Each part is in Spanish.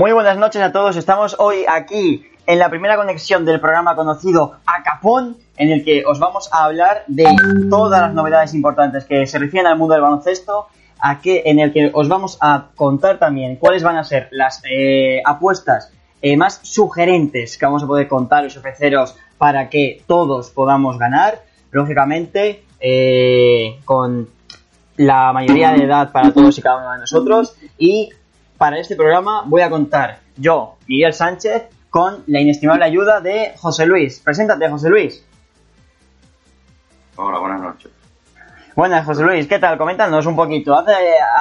Muy buenas noches a todos. Estamos hoy aquí en la primera conexión del programa conocido Acapón, en el que os vamos a hablar de todas las novedades importantes que se refieren al mundo del baloncesto, a que, en el que os vamos a contar también cuáles van a ser las eh, apuestas eh, más sugerentes que vamos a poder contar y ofreceros para que todos podamos ganar, lógicamente eh, con la mayoría de edad para todos y cada uno de nosotros y para este programa voy a contar yo, Miguel Sánchez, con la inestimable ayuda de José Luis. Preséntate, José Luis. Hola, buenas noches. Buenas, José Luis, ¿qué tal? Coméntanos un poquito. Hace,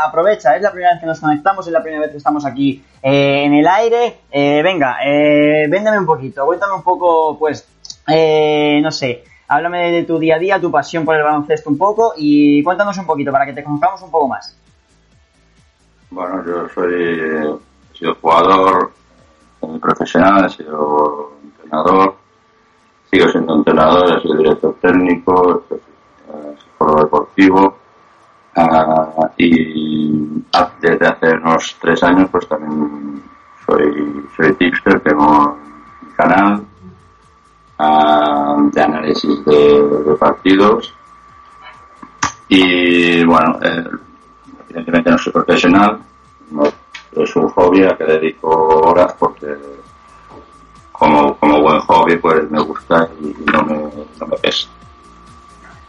aprovecha, es la primera vez que nos conectamos, es la primera vez que estamos aquí eh, en el aire. Eh, venga, eh, véndeme un poquito, cuéntame un poco, pues, eh, no sé, háblame de tu día a día, tu pasión por el baloncesto un poco y cuéntanos un poquito para que te conozcamos un poco más. Bueno, yo soy, he sido jugador profesional, he sido entrenador, sigo siendo entrenador, he sido director técnico, psicólogo deportivo uh, y desde hace unos tres años pues también soy, soy tipster, tengo mi canal uh, de análisis de, de, partidos. Y bueno, eh, evidentemente no soy profesional, no, es un hobby a que dedico horas porque como, como buen hobby pues me gusta y no me, no me pesa.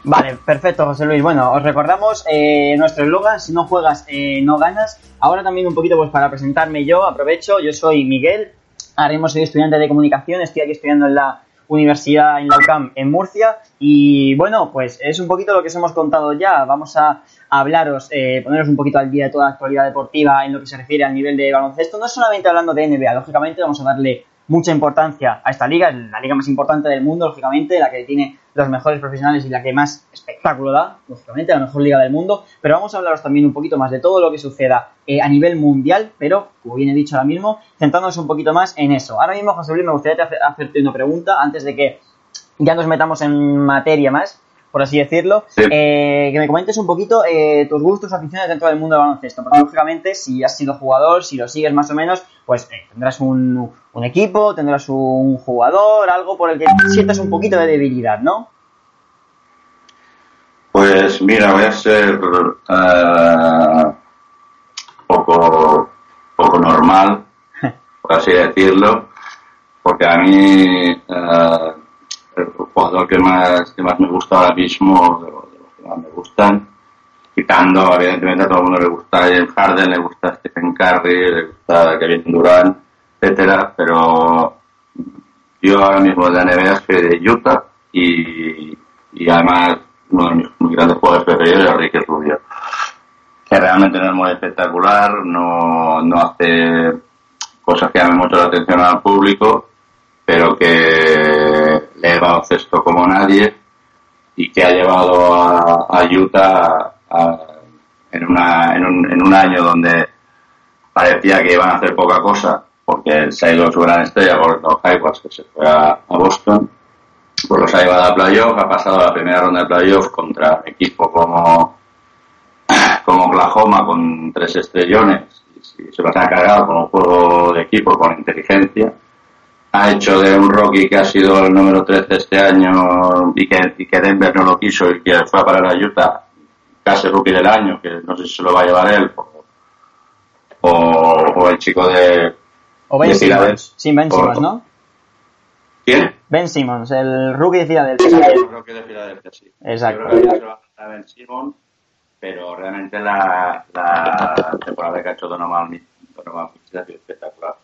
Vale, perfecto, José Luis. Bueno, os recordamos eh, nuestro eslogan, si no juegas, eh, no ganas. Ahora también un poquito pues para presentarme yo, aprovecho, yo soy Miguel, ahora mismo soy estudiante de comunicación, estoy aquí estudiando en la Universidad en la UCAM en Murcia. Y bueno, pues es un poquito lo que os hemos contado ya, vamos a hablaros, eh, poneros un poquito al día de toda la actualidad deportiva en lo que se refiere al nivel de baloncesto, no solamente hablando de NBA, lógicamente vamos a darle mucha importancia a esta liga, es la liga más importante del mundo, lógicamente, la que tiene los mejores profesionales y la que más espectáculo da, lógicamente, la mejor liga del mundo, pero vamos a hablaros también un poquito más de todo lo que suceda eh, a nivel mundial, pero, como bien he dicho ahora mismo, centrándonos un poquito más en eso. Ahora mismo, José Luis, me gustaría hacerte una pregunta antes de que ya nos metamos en materia más por así decirlo, Sí. eh, que me comentes un poquito eh, tus gustos aficiones dentro del mundo del baloncesto, porque lógicamente si has sido jugador, si lo sigues más o menos, pues eh, tendrás un, un equipo, tendrás un jugador, algo por el que sientas un poquito de debilidad, ¿no? Pues mira, voy a ser poco, poco normal, por así decirlo, porque a mí el jugador que más, que más me gusta ahora mismo, de los, que más me gustan, quitando, evidentemente a todo el mundo le gusta James Harden, le gusta Stephen Curry, le gusta Kevin Durant, etcétera, pero yo ahora mismo de la NBA soy de Utah y, y además uno de mis, mis grandes jugadores preferidos es Ricky Rubio, que realmente no es muy espectacular, no, no hace cosas que llamen mucho la atención al público, pero que lee baloncesto como nadie y que ha llevado a, Utah a- en, una, en, un, en un año donde parecía que iban a hacer poca cosa porque se ha ido su gran estrella Gordon Hayward que se fue a, Boston. Pues los ha llevado a playoff ha pasado la primera ronda de playoff contra un equipo como como Oklahoma con tres estrellones y se los ha cargado con un juego de equipo con inteligencia ha hecho de un Rocky que ha sido el número 13 este año y que, y que Denver no lo quiso y que fue a parar a Utah casi rookie del año, que no sé si se lo va a llevar él o, o, o el chico de... O Ben de Simmons. Sí, Ben O- Simmons, ¿no? ¿Quién? Ben Simmons, el rookie de Filadelfia. Yo creo que de Filadelfia, sí. Exacto. Yo creo que se va a Ben Simmons pero realmente la, la temporada que ha hecho Donovan, Donovan sido espectacular.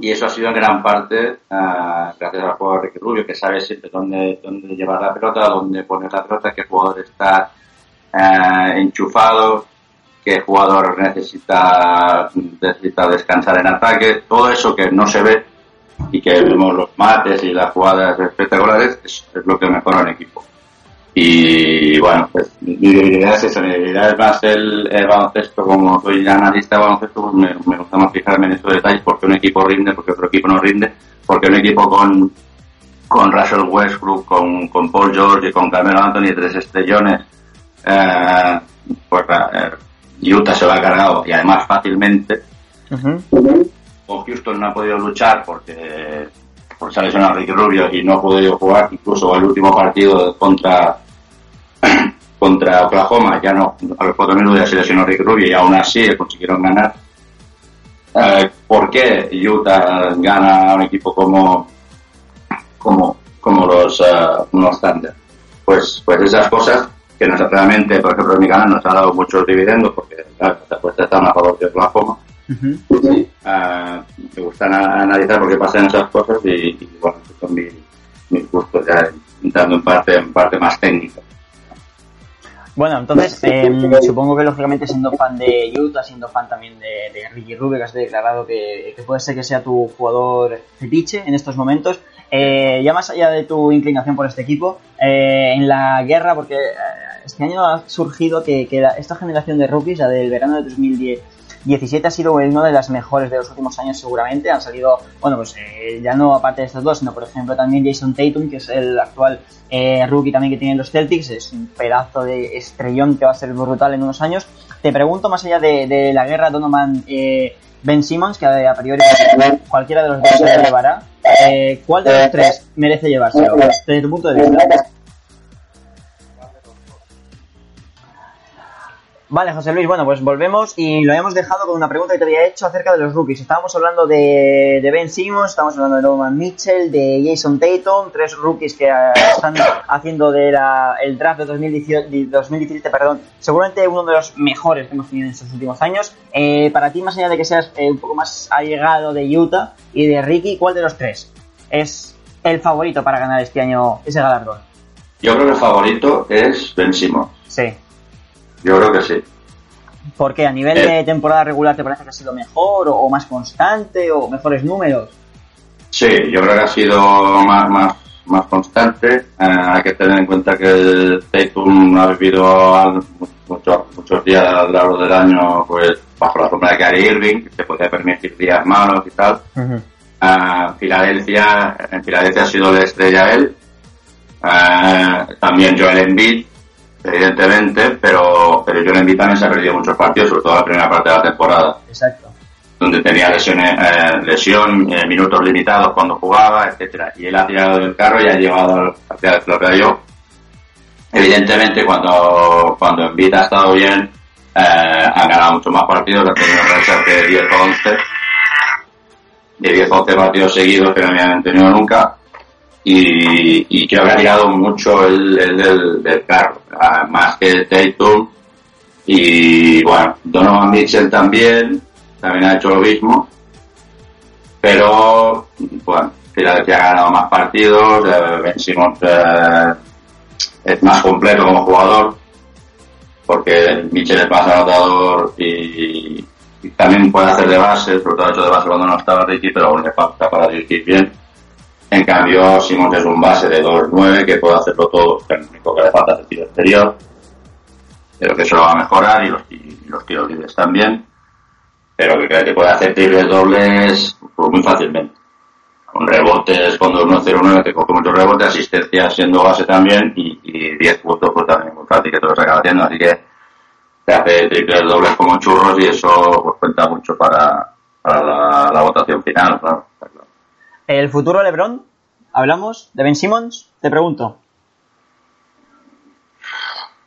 Y eso ha sido en gran parte uh, gracias al juego de Ricky Rubio, que sabe siempre dónde, dónde llevar la pelota, dónde poner la pelota, qué jugador está uh, enchufado, qué jugador necesita, necesita descansar en ataque, todo eso que no se ve y que vemos los mates y las jugadas espectaculares es, es lo que mejora un equipo. Y bueno, pues mi debilidad es eso, mi debilidad es más el, el baloncesto, como soy analista de baloncesto, pues me, me, gusta más fijarme en estos detalles, porque un equipo rinde, porque otro equipo no rinde, porque un equipo con, con Russell Westbrook, con, con Paul George y con Carmelo Anthony, tres estrellones, eh, pues eh, Utah se lo ha cargado y además fácilmente. Uh -huh. Con Houston no ha podido luchar porque por se ha lesionado Ricky Rubio y no ha podido jugar, incluso el último partido contra contra Oklahoma, ya no, a los cuatro minutos se lesionó Ricky Rubio y aún así consiguieron ganar. Eh, ¿Por qué Utah gana a un equipo como como, como los, uh, Thunder? Pues, pues esas cosas que nos, realmente, por ejemplo, en mi canal nos ha dado muchos dividendos porque claro, las apuestas están a favor de Oklahoma. Uh -huh. uh, me gusta analizar por qué pasan esas cosas y, y bueno, son mis, mis gustos ya entrando en parte, en parte más técnica. Bueno, entonces eh, supongo que lógicamente siendo fan de Utah, siendo fan también de, de Ricky Rubio, que has declarado que, que, puede ser que sea tu jugador fetiche en estos momentos, eh, ya más allá de tu inclinación por este equipo, eh, en la guerra, porque este año ha surgido que, que la, esta generación de rookies, la del verano de 2010, 17 ha sido una de las mejores de los últimos años seguramente. Han salido, bueno, pues eh, ya no aparte de estos dos, sino por ejemplo también Jason Tatum, que es el actual eh, rookie también que tienen los Celtics. Es un pedazo de estrellón que va a ser brutal en unos años. Te pregunto, más allá de, la guerra Donovan eh, Ben Simmons, que a priori cualquiera de los dos se lo llevará, eh, ¿cuál de los tres merece llevárselo desde tu punto de vista? Vale, José Luis, bueno, pues volvemos y lo habíamos dejado con una pregunta que te había hecho acerca de los rookies. Estábamos hablando de, de Ben Simmons, estábamos hablando de Norman Mitchell, de Jason Tatum, tres rookies que uh, están haciendo de la, el draft de 2018, 2017, perdón, seguramente uno de los mejores que hemos tenido en estos últimos años. Eh, para ti, más allá de que seas eh, un poco más allegado de Utah y de Ricky, ¿cuál de los tres es el favorito para ganar este año ese galardón? Yo creo que el favorito es Ben Simmons. Sí. Yo creo que sí. Porque a nivel eh. de temporada regular te parece que ha sido mejor o, o, más constante o mejores números. Sí, yo creo que ha sido más, más, más constante. Eh, hay que tener en cuenta que el Tatum ha vivido muchos, muchos días a lo largo del año pues bajo la sombra de Gary Irving, que se podía permitir días malos y tal. Uh -huh. uh, Filadelfia, en Filadelfia ha sido de estrella él. Uh, también Joel Embiid, evidentemente, pero, pero Joel Embiid también se ha perdido muchos partidos, sobre todo la primera parte de la temporada. Exacto. Donde tenía lesiones, eh, lesión, eh, minutos limitados cuando jugaba, etcétera. Y él ha tirado del carro y ha llevado hacia el propio yo. Evidentemente, cuando, cuando Embiid ha estado bien, eh, han ganado muchos más partidos, ha tenido rachas de 10 o 11, de 10 o 11 partidos seguidos que no habían tenido nunca y, y creo que ha tirado mucho el, el del, del, carro, más que Tatum y bueno, Donovan Mitchell también, también ha hecho lo mismo, pero bueno, Filadelfia ha ganado más partidos, eh, Ben Simmons eh, es más completo como jugador, porque Mitchell es más anotador y, también puede hacer de base, sobre todo hecho de base cuando no estaba Ricky, pero aún le falta para dirigir bien. En cambio, Simons es un base de 2-9 que puede hacerlo todo, el único que le falta es el tiro exterior. Pero que eso lo va a mejorar y los, y los tiros libres también. Pero que, que puede hacer tiros dobles pues, muy fácilmente. Con rebotes, con 2-1-0-9 que coge muchos rebotes, asistencia siendo base también y, y 10 puntos pues también muy fácil que te los acaba haciendo. Así que te hace triples dobles como churros y eso pues cuenta mucho para, la, votación final, claro. ¿El futuro LeBron? ¿Hablamos de Ben Simmons? Te pregunto.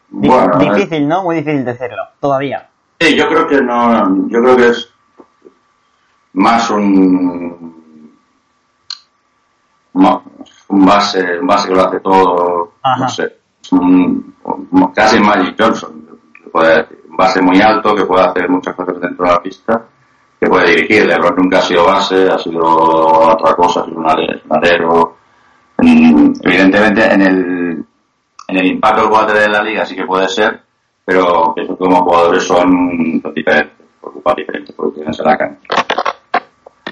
Bueno, difícil, ¿no? Muy difícil de hacerlo, todavía. Sí, yo creo que no, yo creo que es más un, un base, un base que lo hace todo, Ajá. no sé, un, casi Magic Johnson. puede, un base muy alto que puede hacer muchas cosas dentro de la pista, que puede dirigir. LeBron nunca ha sido base, ha sido otra cosa, ha sido un alero. Mm, evidentemente, en el, en el impacto del water de la liga sí que puede ser, pero que como jugadores son diferentes, ocupan diferentes posiciones en la cancha.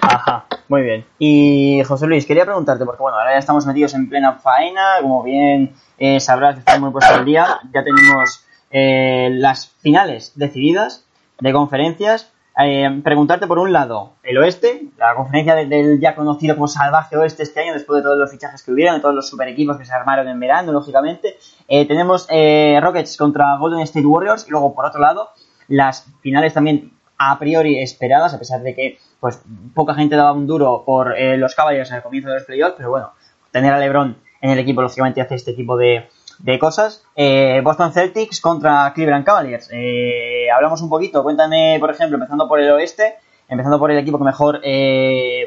Ajá, muy bien. Y José Luis, quería preguntarte, porque bueno, ahora ya estamos metidos en plena faena, como bien eh, sabrás que estamos muy puestos al día, ya tenemos eh, las finales decididas de conferencias. Eh, preguntarte por un lado, el oeste, la conferencia del, ya conocido como salvaje oeste este año, después de todos los fichajes que hubieron, de todos los super equipos que se armaron en verano, lógicamente. tenemos Rockets contra Golden State Warriors y luego por otro lado, las finales también a priori esperadas, a pesar de que pues poca gente daba un duro por eh, los Cavaliers en el comienzo de los playoffs, pero bueno, tener a LeBron en el equipo lógicamente hace este tipo de, cosas. Eh, Boston Celtics contra Cleveland Cavaliers. Eh, hablamos un poquito, cuéntame, por ejemplo, empezando por el oeste, empezando por el equipo que mejor,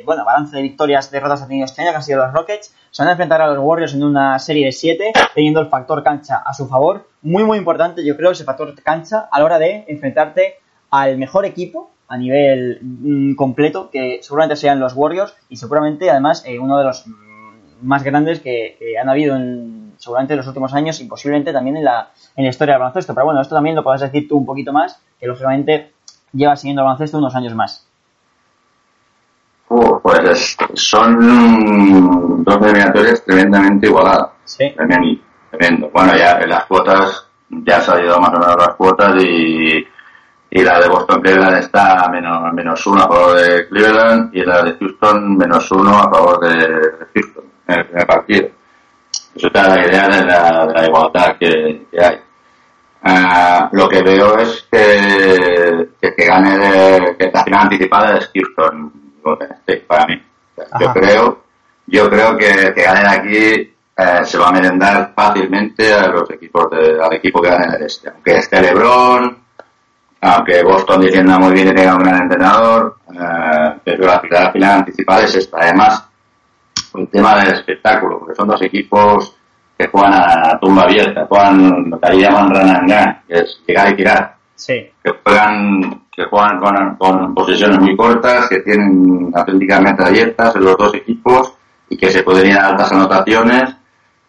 bueno, balance de victorias, derrotas ha tenido este año, que han sido los Rockets. Se van a enfrentar a los Warriors en una serie de 7, teniendo el factor cancha a su favor. Muy, muy importante, yo creo, ese factor cancha a la hora de enfrentarte al mejor equipo a nivel mm, completo, que seguramente sean los Warriors y seguramente además eh, uno de los mm, más grandes que, han habido en, seguramente en los últimos años y posiblemente también en la, en la historia del baloncesto. Pero bueno, esto también lo puedes decir tú un poquito más, que lógicamente lleva siguiendo el baloncesto unos años más. pues son dos eliminatorias tremendamente igualadas. Sí. Tremendo. Bueno, ya en las cuotas ya ha salido más o menos las cuotas y y la de Boston Cleveland está menos, menos uno a favor de Cleveland y la de Houston menos uno a favor de Houston en el primer partido. Eso está la idea de la, de la igualdad que, hay. Uh, lo que veo es que, que, que gane de, que la final anticipada es Houston para mí. Yo creo, yo creo que, que ganen aquí eh, se va a merendar fácilmente a los equipos de, al equipo que gane el este. Aunque esté LeBron, aunque Boston defienda muy bien y tenga un gran entrenador, eh, pero la final, final anticipada es esta. Además, el tema del espectáculo, porque son dos equipos que juegan a tumba abierta, juegan lo que ahí llaman gun, que es llegar y tirar. Sí. Que juegan, que juegan con, con posiciones muy cortas, que tienen auténticamente abiertas en los dos equipos y que se pueden ir a altas anotaciones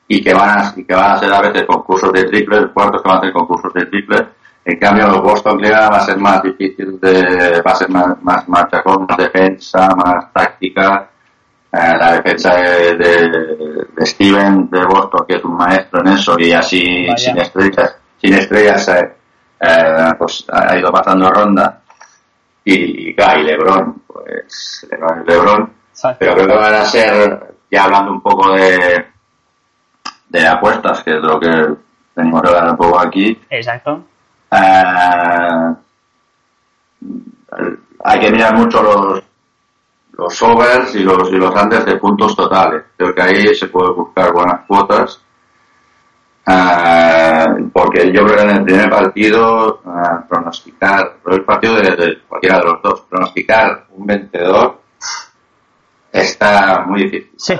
y que van a, y que van a ser a veces concursos de triples, cuartos que van a ser concursos de triples en cambio, Boston Cleveland va a ser más difícil de, va a ser más, más machacón, más defensa, más táctica. Eh, la defensa de, de, Steven de Boston, que es un maestro en eso, y así sin estrellas, sin estrellas, eh, eh, pues ha ido pasando ronda. Y, y Lebron, pues Lebron Lebron. Pero creo que van a ser, ya hablando un poco de, de apuestas, que es lo que tenemos que hablar un poco aquí. Exacto eh, hay que mirar mucho los, los overs y los, y los andes de puntos totales. Creo que ahí se puede buscar buenas cuotas. Eh, porque yo creo que en el primer partido uh, pronosticar, el partido de, cualquiera de los dos, pronosticar un vencedor está muy difícil. Sí,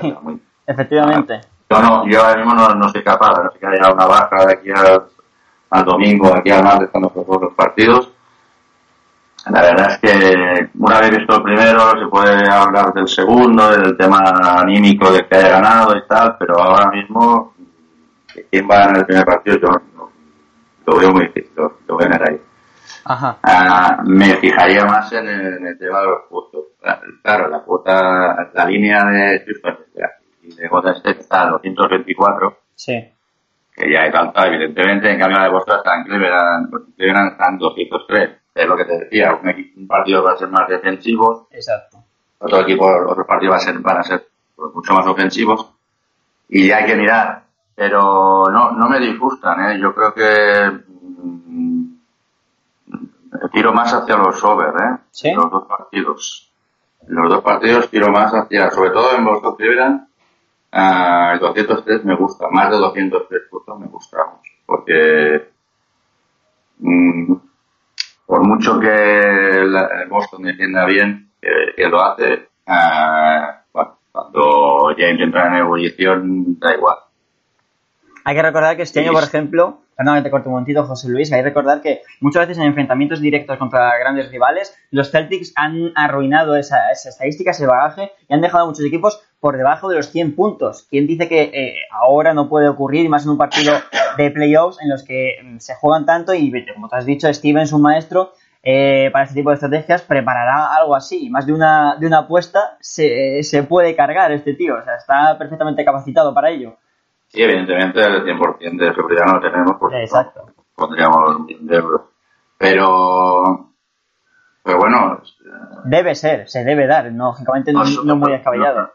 efectivamente. yo, no, yo ahora mismo no, no soy capaz, no sé que haya una baja de aquí al domingo, aquí al martes, cuando los partidos. La verdad es que una vez visto el primero se puede hablar del segundo, del tema anímico de que haya ganado y tal, pero ahora mismo quién va en el primer partido yo lo veo muy difícil, lo, voy a ahí. Ajá. Ah, me fijaría más en el, tema de los puntos. Claro, la cuota, la línea de y de Golden State está a 224. Sí que ya es alta, evidentemente, en cambio la de Boston está en Cleveland, Cleveland están 203. Es lo que te decía, un, partido va a ser más defensivo. Exacto. Otro equipo, otros partidos va a ser, van a ser mucho más ofensivos. Y ya hay que mirar. Pero no, no me disgustan, ¿eh? Yo creo que mm, tiro más hacia los over, ¿eh? ¿Sí? Los dos partidos. Los dos partidos tiro más hacia, sobre todo en Boston Cleveland, Uh, el 203 me gusta, más de 203 puntos me gusta mucho, porque mm, por mucho que el Boston defienda bien, que, lo hace, uh, bueno, cuando James entra en ebullición, da igual. Hay que recordar que este año, por ejemplo, perdón te corto un momentito, José Luis, hay que recordar que muchas veces en enfrentamientos directos contra grandes rivales, los Celtics han arruinado esa, esa estadística, ese bagaje, y han dejado a muchos equipos por debajo de los 100 puntos. ¿Quién dice que eh, ahora no puede ocurrir, más en un partido de playoffs en los que mm, se juegan tanto y, como te has dicho, Steven es un maestro eh, para este tipo de estrategias, preparará algo así. Más de una, de una apuesta se, se puede cargar este tío, o sea, está perfectamente capacitado para ello. Sí, evidentemente el 100% de seguridad no lo tenemos porque Exacto. no pondríamos un millón de euros. Pero, pero bueno, Debe ser, se debe dar, no, lógicamente no, no muy descabellado.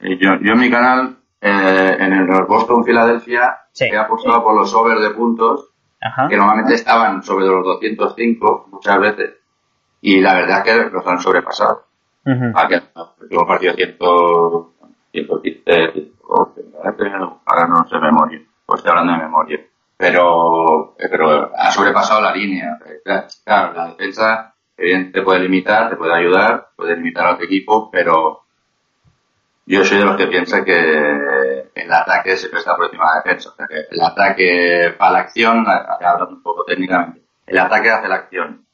Eh, Yo, yo en mi canal, eh, en el Boston Filadelfia, Sí. he apostado por los over de puntos, Ajá. que normalmente estaban sobre los 205 muchas veces, y la verdad es que los han sobrepasado. Ujú. Aquí, el último partido 100, 115, 112, ahora no sé memoria, pues estoy hablando de memoria. Pero, pero ha sobrepasado la línea. Claro, la defensa evidentemente te puede limitar, te puede ayudar, puede limitar a otro equipo, pero yo soy de los que piensa que el ataque siempre está por encima de la defensa. O sea, que el ataque para la acción, hablando un poco técnicamente, el ataque hace la acción.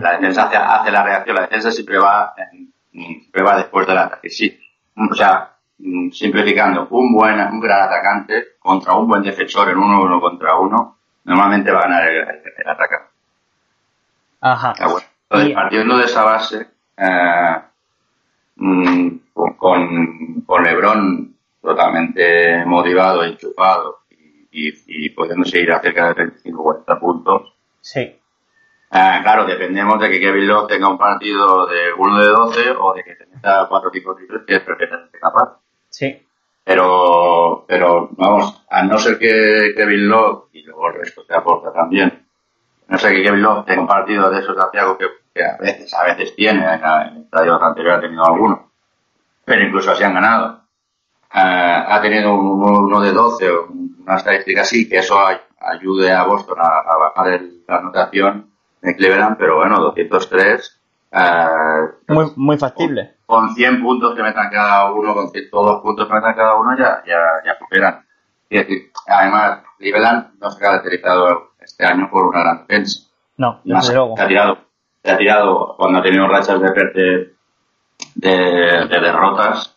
La defensa hace, hace la reacción, la defensa siempre va, en- siempre va después del ataque. Sí. O sea, simplificando, un buen, un gran atacante contra un buen defensor en uno uno contra uno, normalmente va a ganar el, el, el atacante. Ajá. Ah, bueno. Entonces, Y- partiendo de esa base, eh, mm, con, con, Lebron totalmente motivado, enchufado y, y, y pudiendo seguir a cerca de 35 40 puntos, Sí. Ah, claro, dependemos de que Kevin Love tenga un partido de 1 de 12 o de que tenga 4 o 5 triples, que es perfectamente capaz. Sí. Pero, pero, vamos, a no ser que Kevin Love, y luego el resto te aporta también, a no ser que Kevin Love tenga un partido de esos Santiago que, a veces, a veces tiene, en, el estadio anterior ha tenido alguno, pero incluso así han ganado. Ah, ha tenido un, uno de 12 o una estadística así, que eso ay- ayude a Boston a, a bajar el- la anotación de Cleveland, pero bueno, 203. Ah, Muy, muy factible. con 100 puntos que metan cada uno, con 102 puntos que metan cada uno, ya, ya, ya superan. Y además, Cleveland no se ha caracterizado este año por una gran defensa. No, desde luego. Se ha tirado, se ha tirado cuando ha tenido rachas de, de, de, de derrotas,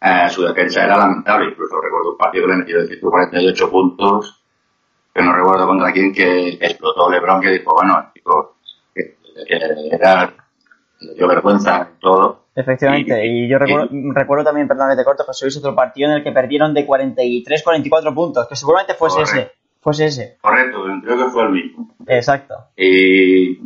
eh, su defensa era lamentable. Incluso recuerdo un partido que le metió de 148 puntos, que no recuerdo contra quién, que explotó LeBron, que dijo, bueno, chicos, era, le dio vergüenza en todo. Efectivamente, y yo recuerdo, recuerdo también, perdón que te corto, José Luis, otro partido en el que perdieron de 43, 44 puntos, que seguramente fuese Correcto. ese, fuese ese. Correcto, creo que fue el mismo. Exacto. Y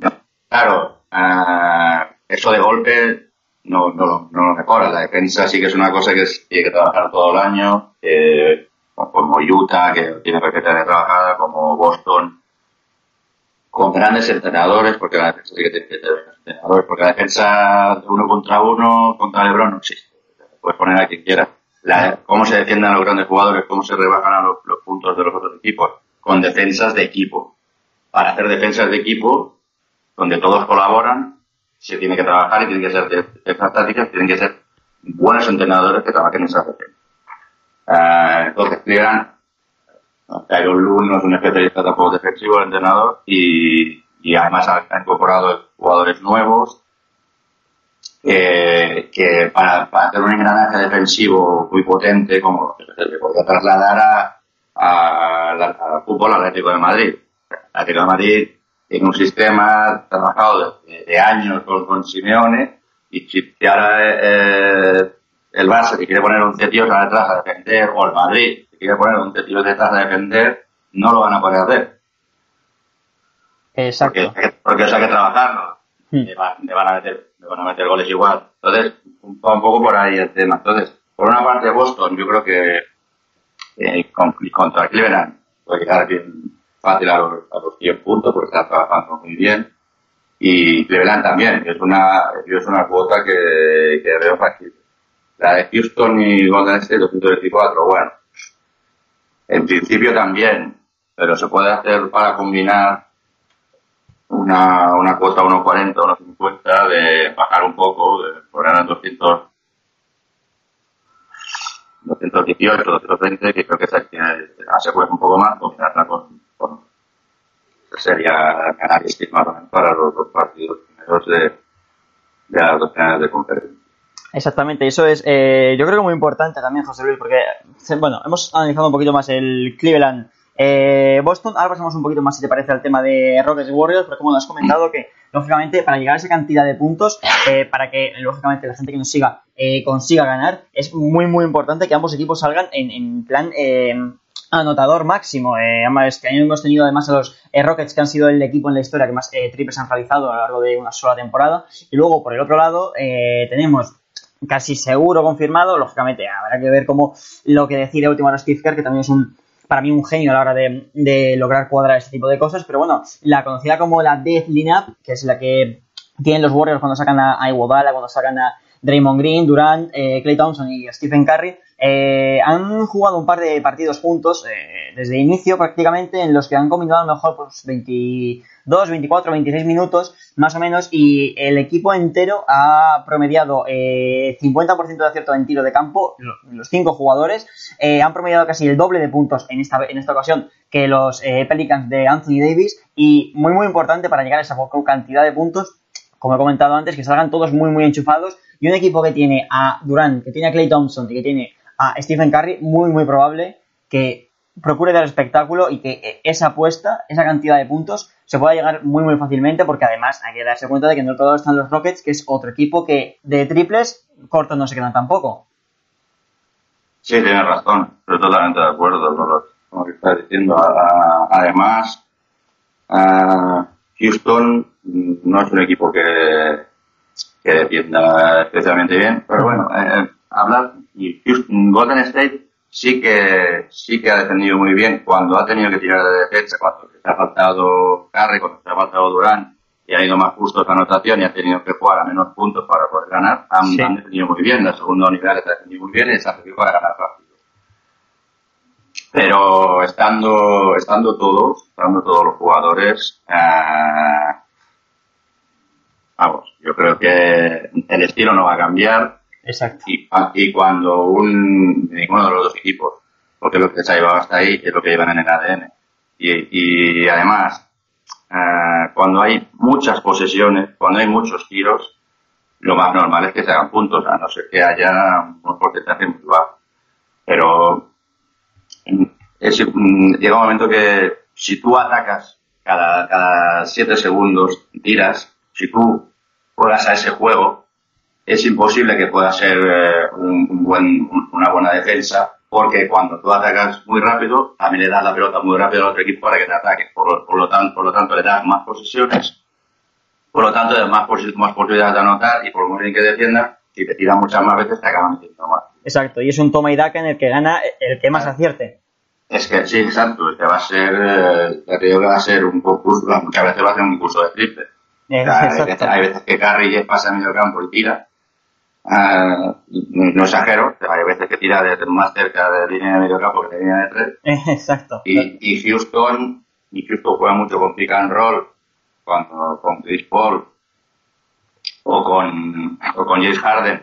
claro, ah, eso de golpe no, no, lo- no lo mejora. La defensa sí que es una cosa que tiene que trabajar todo el año, eh, como Utah, que tiene perfectamente trabajada, como Boston, con grandes entrenadores, porque la defensa tiene que tener entrenadores, porque la defensa de uno contra uno contra LeBron no existe. Puedes poner a quien quiera. La- cómo se defienden a los grandes jugadores, cómo se rebajan los, puntos de los otros equipos, con defensas de equipo. Para hacer defensas de equipo, donde todos colaboran, se tiene que trabajar y tienen que ser defensas tácticas, tienen que ser buenos entrenadores que trabajen en esas defensas. Ah, entonces, Tyron Lue no es un especialista tampoco defensivo, el entrenador, y, además ha, incorporado jugadores nuevos que, para, para hacer un engranaje defensivo muy potente, como el que podría trasladar a, a, fútbol Atlético de Madrid. Atlético de Madrid tiene un sistema trabajado de, años con, Simeone, y si ahora eh, el Barça que quiere poner un tíos detrás a defender, o el Madrid quiere poner un tíos detrás a defender, no lo van a poder hacer. Exacto. Porque, porque eso hay que trabajarlo. Hmm. Le, va- le van a meter, le van a meter goles igual. Entonces, un, po- un poco por ahí el tema. Entonces, por una parte Boston, yo creo que eh, con- contra Cleveland puede llegar bien fácil a los, a los 100 puntos porque está trabajando muy bien. Y Cleveland también, que es una, es una cuota que, que veo fácil. La de Houston y Golden State, 224, bueno. En principio también, pero se puede hacer para combinar una, una cuota 1.40, 1.50 de bajar un poco, de poner a 200, 218, 220, que creo que que asegura un poco más, combinarla con, con sería ganar y estimar para los dos partidos primeros de, de las dos finales de conferencia. Exactamente, eso es, eh, yo creo que muy importante también, José Luis, porque, bueno, hemos analizado un poquito más el Cleveland eh, Boston. Ahora pasamos un poquito más, si te parece, al tema de Rockets Warriors, porque como has comentado que, lógicamente, para llegar a esa cantidad de puntos, eh, para que, lógicamente, la gente que nos siga eh, consiga ganar, es muy, muy importante que ambos equipos salgan en, en plan eh, anotador máximo. Eh, que año hemos tenido además a los eh, Rockets, que han sido el equipo en la historia que más eh, triples han realizado a lo largo de una sola temporada. Y luego, por el otro lado, eh, tenemos casi seguro confirmado, lógicamente habrá que ver cómo lo que decide último ahora Steve Kerr, que también es un para mí un genio a la hora de, de lograr cuadrar este tipo de cosas, pero bueno, la conocida como la Death Lineup, que es la que tienen los Warriors cuando sacan a, a Iguodala, cuando sacan a Draymond Green, Durant, eh, Clay Thompson y Stephen Curry, eh, han jugado un par de partidos juntos eh, desde inicio prácticamente en los que han combinado a lo mejor pues 22, 24, 26 minutos más o menos y el equipo entero ha promediado eh, 50% de acierto en tiro de campo, lo- los cinco jugadores eh, han promediado casi el doble de puntos en esta, en esta ocasión que los eh, Pelicans de Anthony Davis y muy muy importante para llegar a esa cantidad de puntos como he comentado antes, que salgan todos muy, muy enchufados. Y un equipo que tiene a Durant, que tiene a Clay Thompson y que tiene a Stephen Curry, muy, muy probable que procure dar espectáculo y que eh, esa apuesta, esa cantidad de puntos, se pueda llegar muy, muy fácilmente, porque además hay que darse cuenta de que en el otro lado están los Rockets, que es otro equipo que de triples cortos no se quedan tampoco. Sí, tienes razón, estoy totalmente de acuerdo con lo, que estás diciendo. A- a- Además, a Houston no es un equipo que, que defienda especialmente bien, pero bueno, eh, hablar y Houston, Golden State sí que sí que ha defendido muy bien cuando ha tenido que tirar de defensa, cuando se ha faltado Curry, cuando se ha faltado Durán y ha ido más justo esa anotación y ha tenido que jugar a menos puntos para poder ganar, han, Sí. han defendido muy bien. La segunda unidad está defendido muy bien y se ha para ganar rápido. Pero estando, estando todos, estando todos los jugadores, eh, vamos, yo creo que el estilo no va a cambiar Exacto. y, cuando un, ninguno de los dos equipos, porque lo que se ha llevado hasta ahí es lo que llevan en el ADN. Y, y además, eh, cuando hay muchas posesiones, cuando hay muchos tiros, lo más normal es que se hagan puntos, a no ser que haya un porcentaje muy bajo. Pero llega un momento que si tú atacas cada, cada siete segundos, tiras, si tú juegas a ese juego, es imposible que pueda ser eh, un, un buen, un- una buena defensa, porque cuando tú atacas muy rápido, también le das la pelota muy rápido al otro equipo para que te ataque. Por, lo- por, lo, tanto, por lo tanto, le das más posesiones, por lo tanto, le das más, posi- más posibilidades de anotar, y por muy bien que defienda, si te tiran muchas más veces, te acaban metiendo más. Exacto. Y es un toma y daca en el que gana el que más acierte. Es que sí, exacto, es que va a ser, eh, te digo que va a ser un concurso, muchas veces va a ser un concurso de triple. Eh, O sea, hay, veces, hay veces que Curry pasa a medio campo y tira. Ah, no exagero, hay veces que tira desde más cerca de línea de medio campo que de línea de tres. Exacto. Y, y Houston, y Houston juega mucho con pick and roll, cuando, con Chris Paul o con, o con James Harden,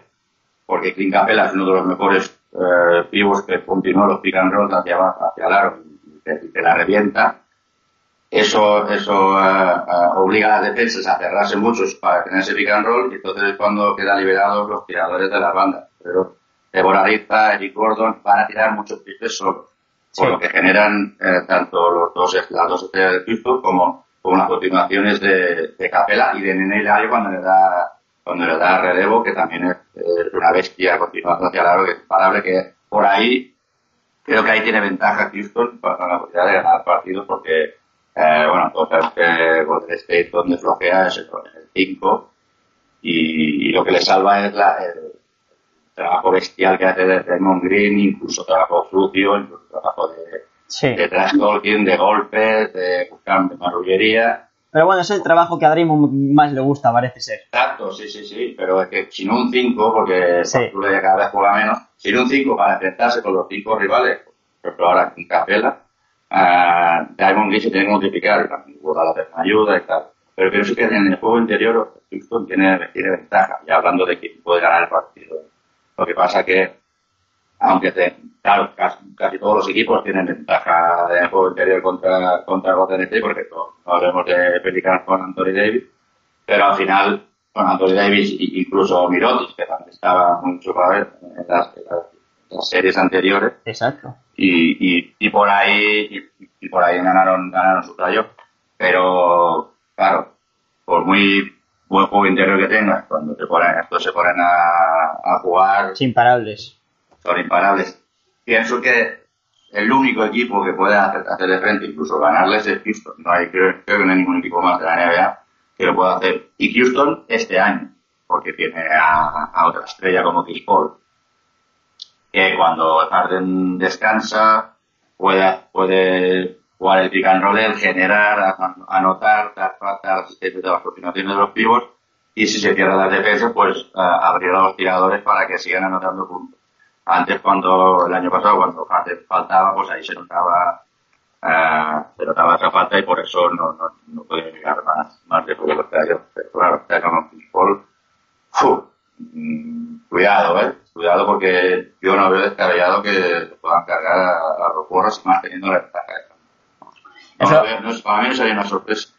porque Clint Capella es uno de los mejores eh, pivos que continúa los pick and roll hacia abajo, hacia el aro y te, y te la revienta. Eso, eso eh, eh, obliga a las defensas a cerrarse muchos para tener ese pick and roll y entonces es cuando quedan liberados los tiradores de las bandas. Pero Deborah Eric Gordon van a tirar muchos triples solos por Sí. lo que generan eh, tanto los dos, las dos estrellas del Houston como, como las continuaciones de, de Capela y de Nene Hilario cuando le da cuando le da relevo, que también es, una bestia continuando hacia el aro, que es imparable, que por ahí creo que ahí tiene ventaja Houston para la posibilidad de ganar partidos porque, eh, bueno, sabemos que Golden State donde flojea es el 5 y, y lo que le salva es la, el trabajo bestial que hace de Raymond Green, incluso trabajo sucio, incluso trabajo de, Sí. de trash talking, de golpes, de buscar de marrullería. Pero bueno, es el trabajo que a Draymond más le gusta, parece ser. Exacto, sí, sí, sí, pero es que sin un 5, porque Sí. Factura ya cada vez juega menos, sin un 5 para enfrentarse con los 5 rivales, por ejemplo ahora con Capela, uh, Diamond Green se tiene que multiplicar, una ayuda y tal. Pero creo que en el juego interior Houston tiene, tiene ventaja, ya hablando de quién puede ganar el partido. Lo que pasa que aunque te, claro, casi, todos los equipos tienen ventaja de juego interior contra, contra Golden State, porque todos hablemos de Pelicanos con Anthony Davis, pero al final con Anthony Davis incluso Mirotis, que también estaba mucho para ver en las, series anteriores. Exacto. Y, y, y por ahí y, por ahí ganaron, ganaron su playo. Pero, claro, por muy buen juego interior que tengas, cuando te ponen, estos se ponen a, a jugar. Imparables. Son imparables. Pienso que el único equipo que puede hacer, hacerle frente, incluso ganarles es Houston. No hay, creo, que no hay ningún equipo más de la NBA que lo pueda hacer. Y Houston este año, porque tiene a, otra estrella como Chris Paul, que cuando Harden descansa puede, puede jugar el pick and roll, generar, anotar, dar, asistencia de las coordinaciones de los pibos y si se cierra la defensa, pues abrir a los tiradores para que sigan anotando puntos. Antes, cuando el año pasado, cuando Harden faltaba, pues ahí se notaba uh, se notaba esa falta y por eso no, no, no podía llegar más, más de juego que. Pero claro, ya con fútbol, mm, cuidado, eh, cuidado porque yo no veo descabellado que puedan cargar a, los porros y más teniendo la ventaja eso, no, para mí no sería una sorpresa.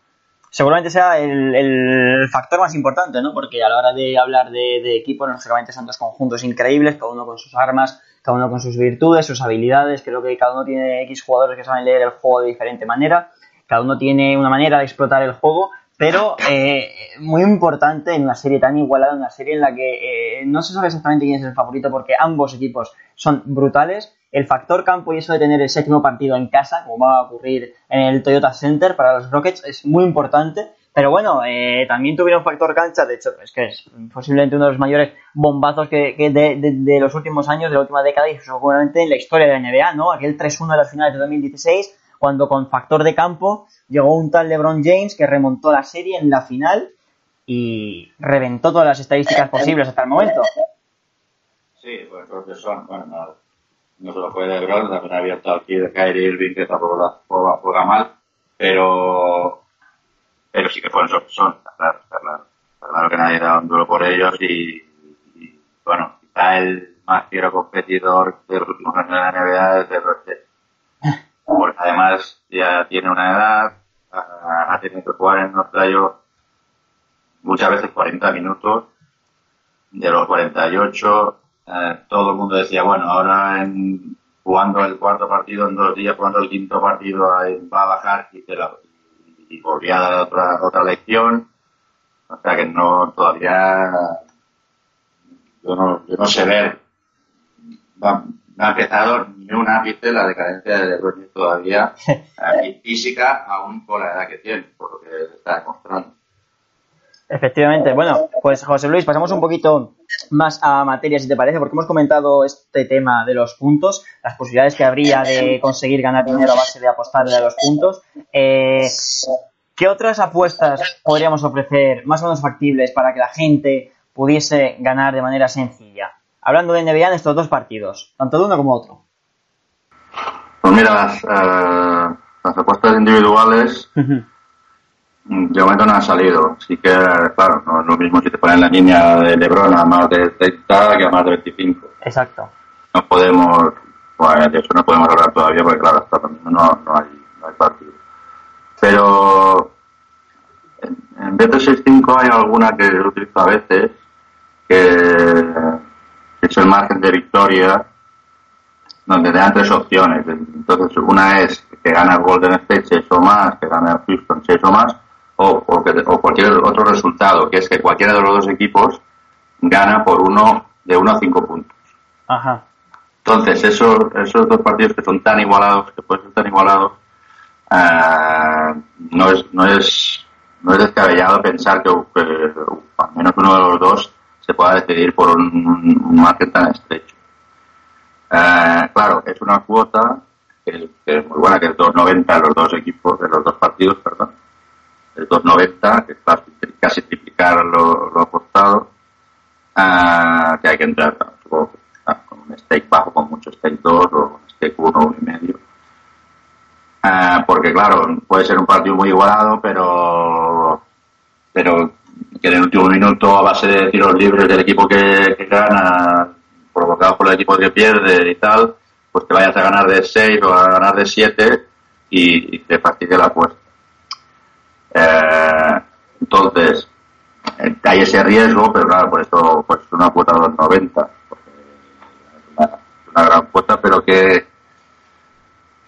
Seguramente sea el, factor más importante, ¿no? Porque a la hora de hablar de, de equipos, lógicamente son dos conjuntos increíbles, cada uno con sus armas, cada uno con sus virtudes, sus habilidades. Creo que cada uno tiene X jugadores que saben leer el juego de diferente manera. Cada uno tiene una manera de explotar el juego, pero eh, muy importante en una serie tan igualada, en una serie en la que eh, no se sabe exactamente quién es el favorito porque ambos equipos son brutales el factor campo y eso de tener el séptimo partido en casa, como va a ocurrir en el Toyota Center para los Rockets, es muy importante. Pero bueno, eh, también tuvieron factor cancha, de hecho, es que es posiblemente uno de los mayores bombazos que, de, los últimos años, de la última década y seguramente en la historia de la NBA, ¿no? Aquel 3-1 de las finales de 2016, cuando con factor de campo llegó un tal LeBron James que remontó la serie en la final y reventó todas las estadísticas posibles hasta el momento. Sí, pues creo que son, bueno, no solo fue LeBron, también ha abierto aquí de Kyrie Irving, que tampoco juega, mal, pero, pero sí que fueron son, claro, claro, claro que nadie da un duro por ellos y, bueno, quizá el más fiero competidor de los últimos años de la NBA es de. Porque además ya tiene una edad, ha, tenido que jugar en los playos muchas veces 40 minutos, de los 48 eh, todo el mundo decía, bueno, ahora en, jugando el cuarto partido en dos días, jugando el quinto partido va a bajar y, y, volvía a dar otra, otra lección. O sea que no, todavía, yo no, yo no sé ver, no ha empezado ni un ápice la decadencia de LeBron todavía, eh, física, aún con la edad que tiene, por lo que está demostrando. Efectivamente. Bueno, pues José Luis, pasamos un poquito más a materia, si te parece, porque hemos comentado este tema de los puntos, las posibilidades que habría de conseguir ganar dinero a base de apostarle a los puntos. Eh, ¿Qué otras apuestas podríamos ofrecer más o menos factibles para que la gente pudiese ganar de manera sencilla? Hablando de NBA en estos dos partidos, tanto de uno como otro. Pues mira, las, eh, apuestas individuales. De momento no ha salido. Así que, claro, no es lo mismo si te ponen la línea de Lebron a más de 30 que a más de 25. Exacto. No podemos, bueno, de eso no podemos hablar todavía porque, claro, hasta no, no, hay, no hay partido. Pero en, en vez de 6-5 hay alguna que utilizo a veces que, es el margen de victoria donde te dan tres opciones. Entonces, una es que gana el Golden State 6 o más, que gana el Houston 6 o más, o, o, cualquier otro resultado, que es que cualquiera de los dos equipos gana por uno de uno a cinco puntos. Ajá. Entonces, esos, esos dos partidos que son tan igualados, que pueden ser tan igualados, uh, no es, no es, no es descabellado pensar que, al menos uno de los dos se pueda decidir por un, margen tan estrecho. Uh, claro, es una cuota que, es muy buena, que es 2.90 los dos equipos, de los dos partidos, perdón el 2.90, que está casi triplicar lo, lo apostado, uh, que hay que entrar con un stake bajo, con mucho stake 2 o un stake 1, y medio. Uh, porque claro, puede ser un partido muy igualado, pero pero que en el último minuto a base de tiros libres del equipo que, que gana provocados por el equipo que pierde y tal, pues te vayas a ganar de 6 o a ganar de 7 y, te fastidie la apuesta. Eh, entonces, eh, hay ese riesgo, pero claro, por esto pues es una cuota de los 90. porque es una, una gran cuota, pero que,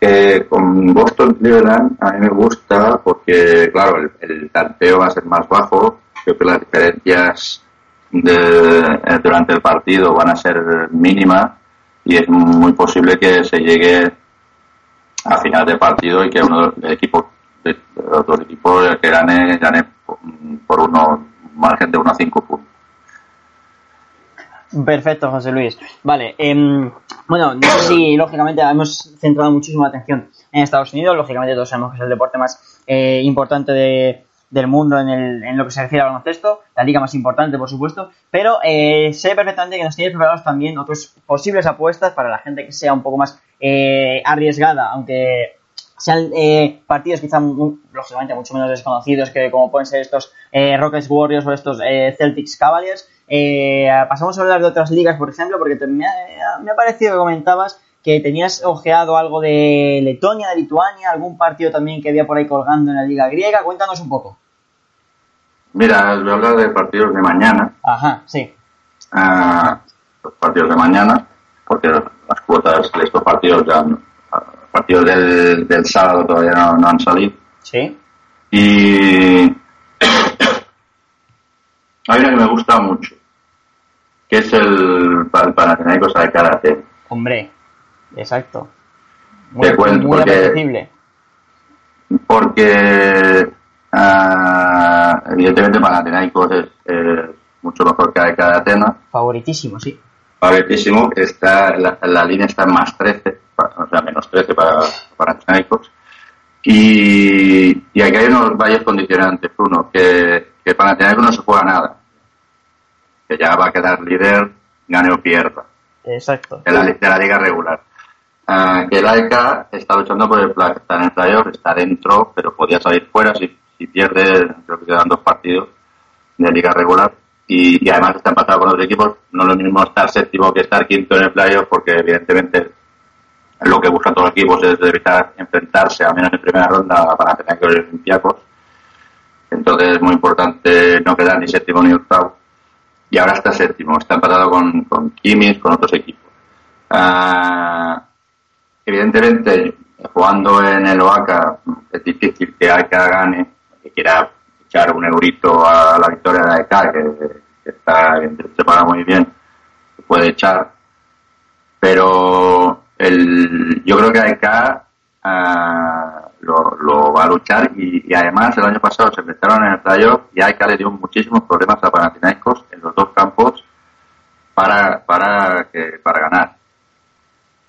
que con Boston Cleveland a mí me gusta porque, claro, el, el tanteo va a ser más bajo. Creo que las diferencias de, eh, durante el partido van a ser mínimas y es muy posible que se llegue a final de partido y que uno de los equipos de, los dos que gane gane por, uno margen de 1 a 5 puntos. Perfecto, José Luis. Vale, em, bueno, no sé si lógicamente hemos centrado muchísimo la atención en Estados Unidos. Lógicamente todos sabemos que es el deporte más eh, importante de, del mundo en, el, en lo que se refiere al baloncesto, la liga más importante, por supuesto. Pero eh, sé perfectamente que nos tienes preparados también otras posibles apuestas para la gente que sea un poco más eh, arriesgada, aunque sean eh, partidos quizá muy- lógicamente mucho menos desconocidos que como pueden ser estos eh, Rockets Warriors o estos eh, Celtics Cavaliers. Eh, pasamos a hablar de otras ligas, por ejemplo, porque me ha parecido que comentabas que tenías ojeado algo de Letonia, de Lituania, algún partido también que había por ahí colgando en la liga griega. Cuéntanos un poco. Mira, os voy a hablar de partidos de mañana, Ajá, sí. ah, los partidos de mañana, porque las cuotas de estos partidos ya, partidos del, del sábado todavía no, no han salido. Sí. Y hay una que me gusta mucho, que es el, el Panathinaikos de Karate. Hombre, exacto. Muy, Te cuento, muy porque- apetecible. porque evidentemente Panathinaikos es, es mucho mejor que de Atenas, Favoritísimo, sí. favoritísimo, está, la, la línea está en más 13, pa- o sea, menos 13 para, para Panathinaikos. Y, y aquí hay unos valles condicionantes. Uno, que, que Panathinaikos no se juega nada. Que ya va a quedar líder, gane o pierda, Exacto. de la, de la liga regular. Ah, que el AEK está luchando por el play, está en el playoff, está dentro, pero podía salir fuera si, si pierde, creo que quedan dos partidos de liga regular. Y, además está empatado con otros equipos. No es lo mismo estar séptimo que estar quinto en el playoff, porque evidentemente lo que buscan todos los equipos es evitar enfrentarse, al menos en primera ronda, para tener que los Olympiacos. Entonces es muy importante no quedar ni séptimo ni octavo. Y ahora está séptimo, está empatado con, con Kimis, con otros equipos. Ah, evidentemente, jugando en el OACA, es difícil que AEK gane, que quiera echar un eurito a la victoria de AEK, que, que está, se paga muy bien, puede echar. Pero el, yo creo que AEK ah, lo, lo va a luchar y, y además el año pasado se enfrentaron en el playoff y AEK le dio muchísimos problemas a Panathinaikos en los dos campos para, para, que, para ganar.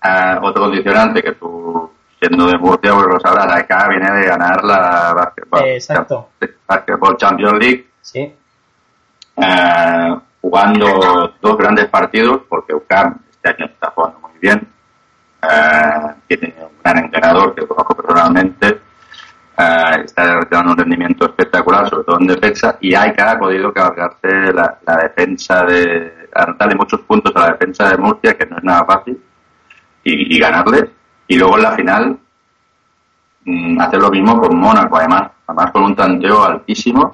Ah, otro condicionante que tú, siendo de Murcia, pues lo sabrás, AEK viene de ganar la Basketball, Exacto. Basketball Champions League Sí. eh, jugando dos grandes partidos, porque UCAM este año está jugando muy bien, eh, tiene un gran entrenador que conozco personalmente, eh, está realizando un rendimiento espectacular, sobre todo en defensa, y AIK ha podido cargarse la, la defensa de, darle muchos puntos a la defensa de Murcia, que no es nada fácil, y, y ganarle, y luego en la final mm, hacer lo mismo con Mónaco, además, además con un tanteo altísimo,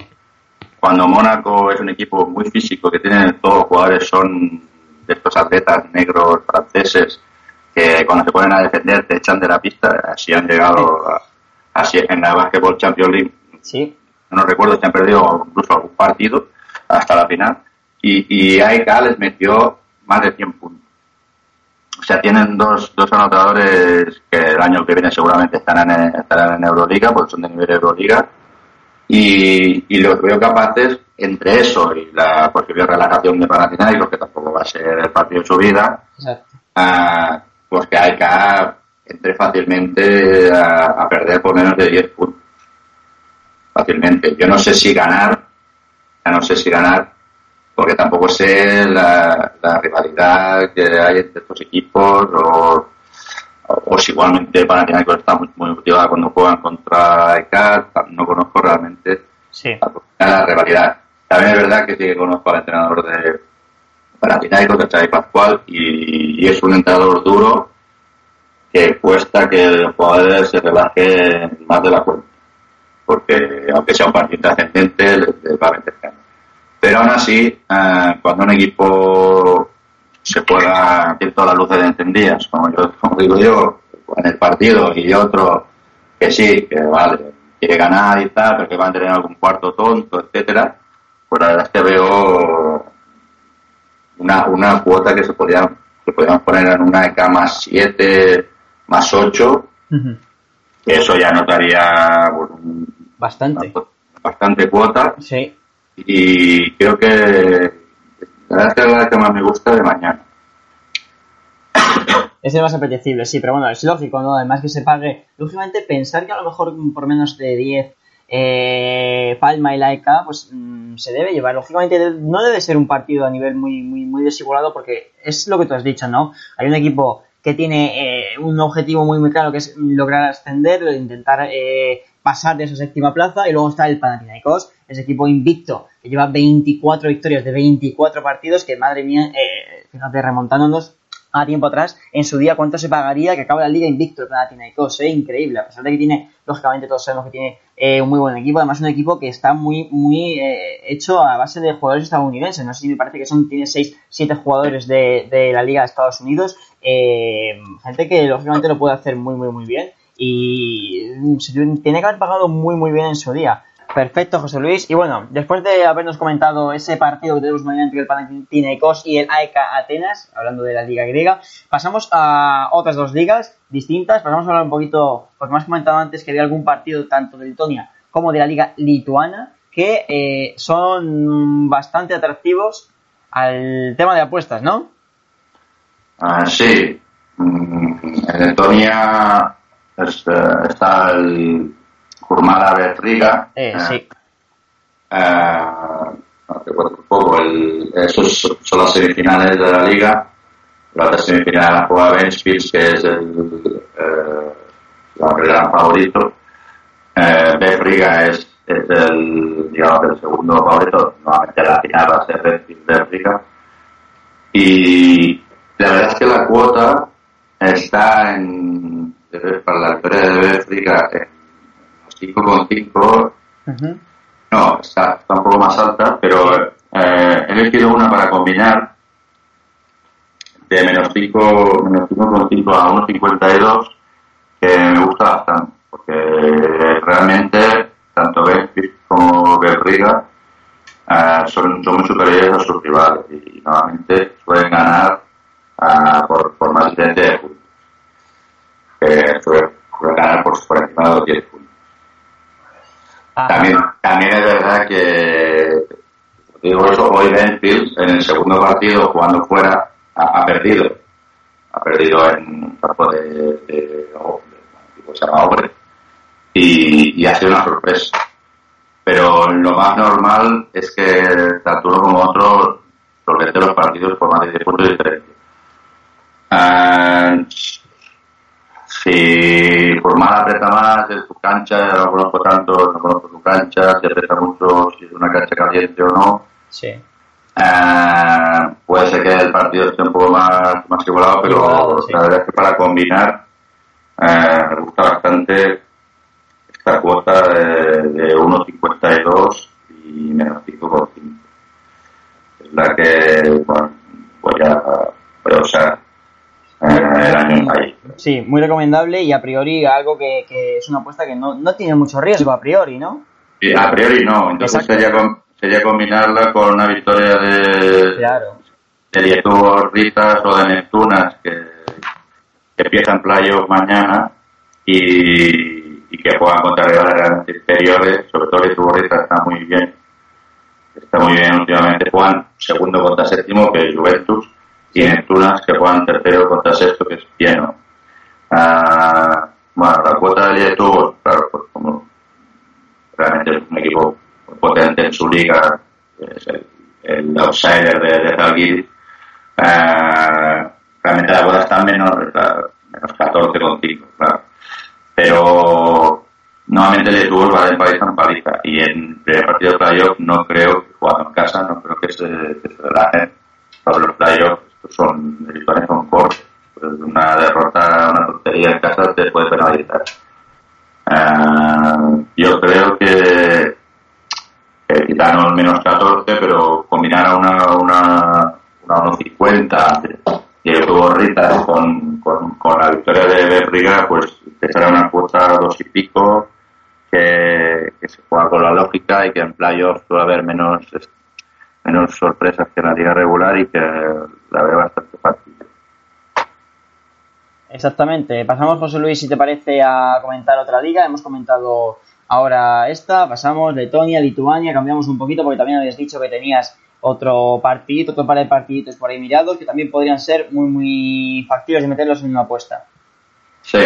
cuando Mónaco es un equipo muy físico, que tiene todos los jugadores son de estos atletas negros franceses que cuando se ponen a defender te echan de la pista, así han llegado a- así en la Basketball Champions League, Sí. no recuerdo si han perdido incluso algún partido hasta la final, y, y AEK les metió más de 100 puntos. O sea, tienen dos, dos anotadores que el año que viene seguramente estarán en, estarán en Euroliga, porque son de nivel Euroliga, y, y los veo capaces, entre eso y la posible relajación de Panathinaikos, que tampoco va a ser el partido de su vida, Exacto. ah, pues que AEK entre fácilmente a, a perder por menos de 10 puntos. Fácilmente. Yo no sé si ganar, ya no sé si ganar, porque tampoco sé la, la rivalidad que hay entre estos equipos o, si igualmente Panathinaikos está muy, muy motivada cuando juegan contra AEK, no conozco realmente Sí. la, la rivalidad. También es verdad que sí que conozco al entrenador de, Panathinaikos de Xavi Pascual y, y es un entrenador duro que cuesta que el jugador se relaje más de la cuenta. Porque aunque sea un partido trascendente, les, va a meter Pero aún así, eh, cuando un equipo se juega, tiene todas las luces encendidas, como yo como digo yo, en el partido, y otro que sí, que vale, quiere ganar y tal, pero que va a tener algún cuarto tonto, etcétera, pues la verdad es que veo una, una cuota que se podía que podíamos poner en una EK más 7, más 8, eso ya notaría bastante. bastante cuota. Sí. Y creo que la verdad es la que más me gusta de mañana. Es el más apetecible, sí, pero bueno, es lógico, ¿no? Además que se pague. Lógicamente, pensar que a lo mejor por menos de 10 eh, Palma y Laika, pues mm, se debe llevar. Lógicamente, no debe ser un partido a nivel muy, muy, muy desigualado porque es lo que tú has dicho, ¿no? Hay un equipo que tiene eh, un objetivo muy, muy claro que es lograr ascender, intentar eh, pasar de esa séptima plaza y luego está el Panathinaikos, ese equipo invicto que lleva 24 victorias de 24 partidos que madre mía, eh, fíjate remontándonos a tiempo atrás, en su día cuánto se pagaría que acabe la liga invicto el Panathinaikos, eh, increíble, a pesar de que tiene, lógicamente todos sabemos que tiene eh, un muy buen equipo, además un equipo que está muy, muy eh, hecho a base de jugadores estadounidenses, no sé si me parece que son, tiene 6, 7 jugadores de, de la liga de Estados Unidos, eh, gente que lógicamente lo puede hacer muy, muy, muy bien y tiene que haber pagado muy, muy bien en su día. Perfecto, José Luis. Y bueno, después de habernos comentado ese partido que tenemos mañana entre el Panathinaikos y el AEK Atenas, hablando de la liga griega, pasamos a otras dos ligas distintas. Pasamos a hablar un poquito, pues más comentado antes que había algún partido tanto de Letonia como de la liga lituana que eh, son bastante atractivos al tema de apuestas, ¿no? Ah, sí. Mm, en Letonia eh, está el Kurmala Riga. Eh, eh, sí. Eh, no recuerdo un poco, el, esos son las semifinales de la liga. La otra semifinal juega Ventspils, que es el eh, la gran favorito. Eh, Riga es, es el, digamos, el segundo favorito. Nuevamente la final va a ser Ventspils Riga. Y la verdad es que la cuota está en, para la victoria de Bélgica en 5,5. No, está, está, un poco más alta, pero eh, he elegido una para combinar de menos 5, menos 5,5 a 1,52 que me gusta bastante, porque realmente tanto Benfica como Berriga eh, son, son muy superiores a sus rivales y, normalmente suelen ganar uh, por, por más de 10 puntos. Eh, ganar por, por encima de los 10 puntos. También, también es verdad que, digo eso, hoy Benfield en el segundo partido jugando fuera ha, ha perdido. Ha perdido en un campo de, de, de, de se llama Obre. Y, y, ha sido una sorpresa. Pero lo más normal es que tanto uno como otro solvente los partidos por más de 10 puntos diferentes. Uh, si Formal aprieta más en su cancha, no conozco tanto, no conozco su cancha, si aprieta mucho, si es una cancha caliente o no. Sí. Eh, puede ser que el partido esté un poco más, más igualado, pero igualado, sí. la verdad es que para combinar eh, me gusta bastante esta cuota de, de 1.52 y menos 5,5. Es la que bueno, voy a, voy a usar. Sí, muy recomendable y a priori algo que, que es una apuesta que no, no, tiene mucho riesgo a priori, ¿no? Sí, a priori no, entonces sería, sería, combinarla con una victoria de, claro. de Ritas o de Neptunas que, que empiezan playoff mañana y, y, que puedan contra rivales inferiores, sobre todo Lietuvo Ritas está muy bien, está muy bien últimamente, Juan segundo contra séptimo que es Juventus y Neptunas que juegan tercero contra sexto que es Pieno. Uh, bueno, la cuota de Lietuvo, claro, pues como realmente es un equipo potente en su liga, es el, el outsider de, de Zalgiris, uh, realmente la cuota está menos, menos 14,5, claro. Pero nuevamente Lietuvo va de paliza en paliza y en el primer partido de playoff no creo, jugando en casa, no creo que se, relajen para los playoffs estos son decisiones son cortes. Pues una derrota, una tontería en casa te puede penalizar. Eh, yo creo que, que quitaron menos 14, pero combinar a una, una, una 1.50 y el Rita con, con, con, la victoria de Berriga, pues que será una cuota dos y pico que, que, se juega con la lógica y que en playoffs suele haber menos menos sorpresas que en la liga regular y que la veo bastante fácil. Exactamente. Pasamos, José Luis, si te parece, a comentar otra liga. Hemos comentado ahora esta, pasamos Letonia, Lituania, cambiamos un poquito porque también habías dicho que tenías otro partidito, otro par de partiditos por ahí mirados que también podrían ser muy, muy factibles de meterlos en una apuesta. Sí.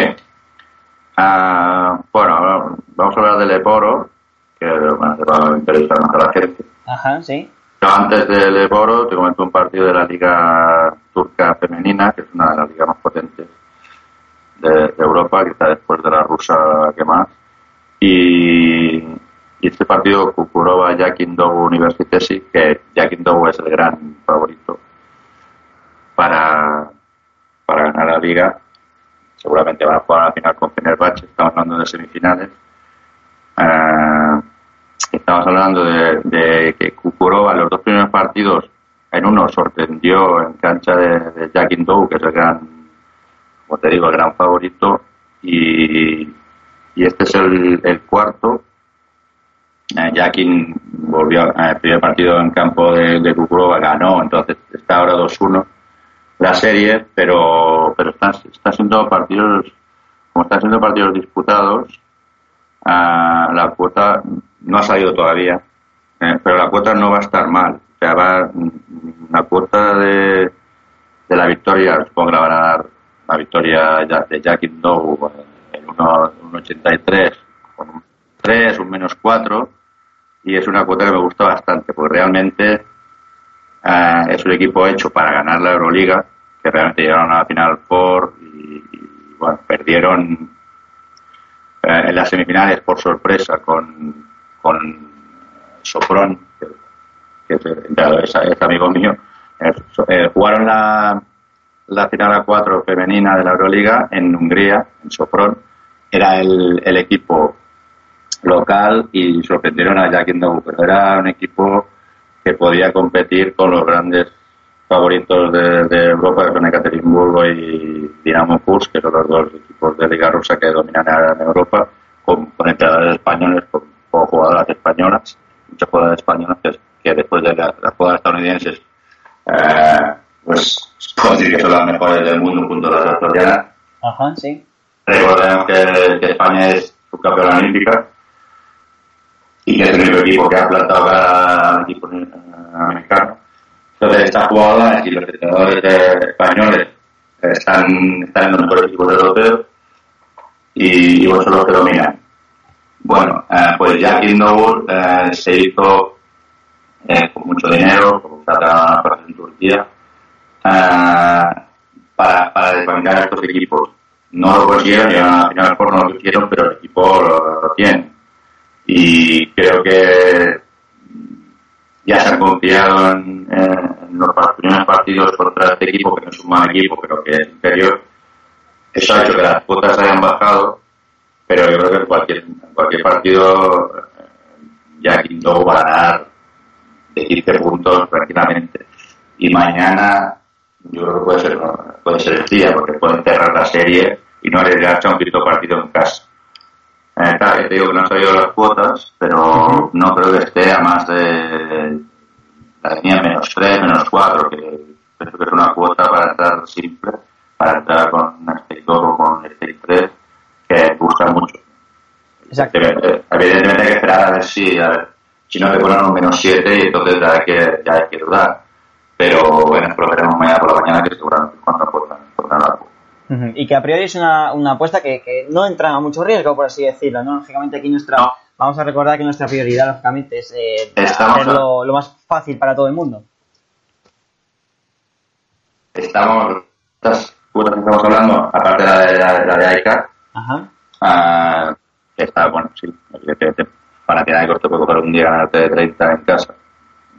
Uh, bueno, vamos a hablar del Eporo, que bueno, va a interesar más a la gente. Ajá, sí. Antes del Eporo te comento un partido de la Liga Turca Femenina, que es una de las ligas más potentes de, de Europa, está después de la rusa que más. Y, este partido Kukurova Yakindogu Universitesi, que Yakindogu es el gran favorito para, para ganar la liga. Seguramente va a jugar a la final con Fenerbahce, estamos hablando de semifinales. Uh, estamos hablando de, que Kukurova los dos primeros partidos en uno sorprendió en cancha de, de Yakindogu, que es el gran, como te digo, el gran favorito, y, y este es el, cuarto. Eh, Jakin volvió al primer partido en campo de, Kukurova, ganó, entonces está ahora 2-1 la serie, pero pero están, está siendo partidos, como están siendo partidos disputados, uh, la cuota no ha salido todavía, eh, pero la cuota no va a estar mal. O sea, va la cuota de, de la victoria, supongo que la van a dar la victoria de Jakin Dogu en 1.83, con un 3, un menos 4 y es una cuota que me gusta bastante, porque realmente uh, es un equipo hecho para ganar la Euroliga, que realmente llegaron a la final por y, bueno, perdieron uh, en las semifinales por sorpresa con, con Sopron, que, que es, es, amigo mío. Eh, jugaron la, la final a 4 femenina de la Euroliga en Hungría, en Sopron. Era el, equipo local y sorprendieron a Jack Dogu, pero era un equipo que podía competir con los grandes favoritos de, Europa, que son Ekaterimburgo y Dinamo Kursk, que son los dos equipos de Liga Rusa que dominan en Europa, con, con entrenadores españoles, con, con, jugadoras españolas, muchas jugadoras españolas que, que después de las la jugadoras estadounidenses, eh, pues que son las mejores del mundo junto a las australianas. Ajá, sí. Recordemos que, que España es subcampeona olímpica y que es el único equipo que ha plantado al equipo americano. Entonces, estas jugadoras y los entrenadores españoles están, están en los mejores equipos europeos y, y vos son los que dominan. Bueno, eh, pues Jack Indoor eh, se hizo eh, con mucho dinero, con plata en Turquía, eh, para, para desbancar a estos equipos. No lo consiguieron, llegaron a la final por no lo quisieron, pero el equipo lo, lo tiene y creo que ya se han confiado en, en los primeros partidos contra este equipo, que no es un mal equipo, pero que es inferior. Eso ha hecho que las cuotas hayan bajado, pero yo creo que cualquier, cualquier partido ya Quinto va a ganar de 15 puntos tranquilamente. Y mañana yo creo que puede ser, puede ser el día, porque pueden cerrar la serie y no arriesgarse a un quinto partido en casa. Eh, claro, te digo que no han salido las cuotas, pero no creo que esté a más de la tenía menos 3, menos 4, que creo que es una cuota para entrar simple, para entrar con este o con este 3, que gusta mucho. Exacto. Evidentemente hay que esperar a ver si, a ver, si no te ponen un menos 7 y entonces ya hay que, ya hay que dudar. Pero bueno, lo veremos mañana por la mañana, que seguramente cuando aportan, aportan la cuota. Y que a priori es una, una apuesta que, que, no entra a mucho riesgo, por así decirlo, ¿no? Lógicamente aquí nuestra... No. Vamos a recordar que nuestra prioridad, lógicamente, es eh, hacerlo lo más fácil para todo el mundo. Estamos... Estas cuotas que estamos hablando, aparte de la de, la, la de AICA, Ajá. Uh, está, bueno, sí, para que nadie te puede coger un día ganarte de 30 en casa.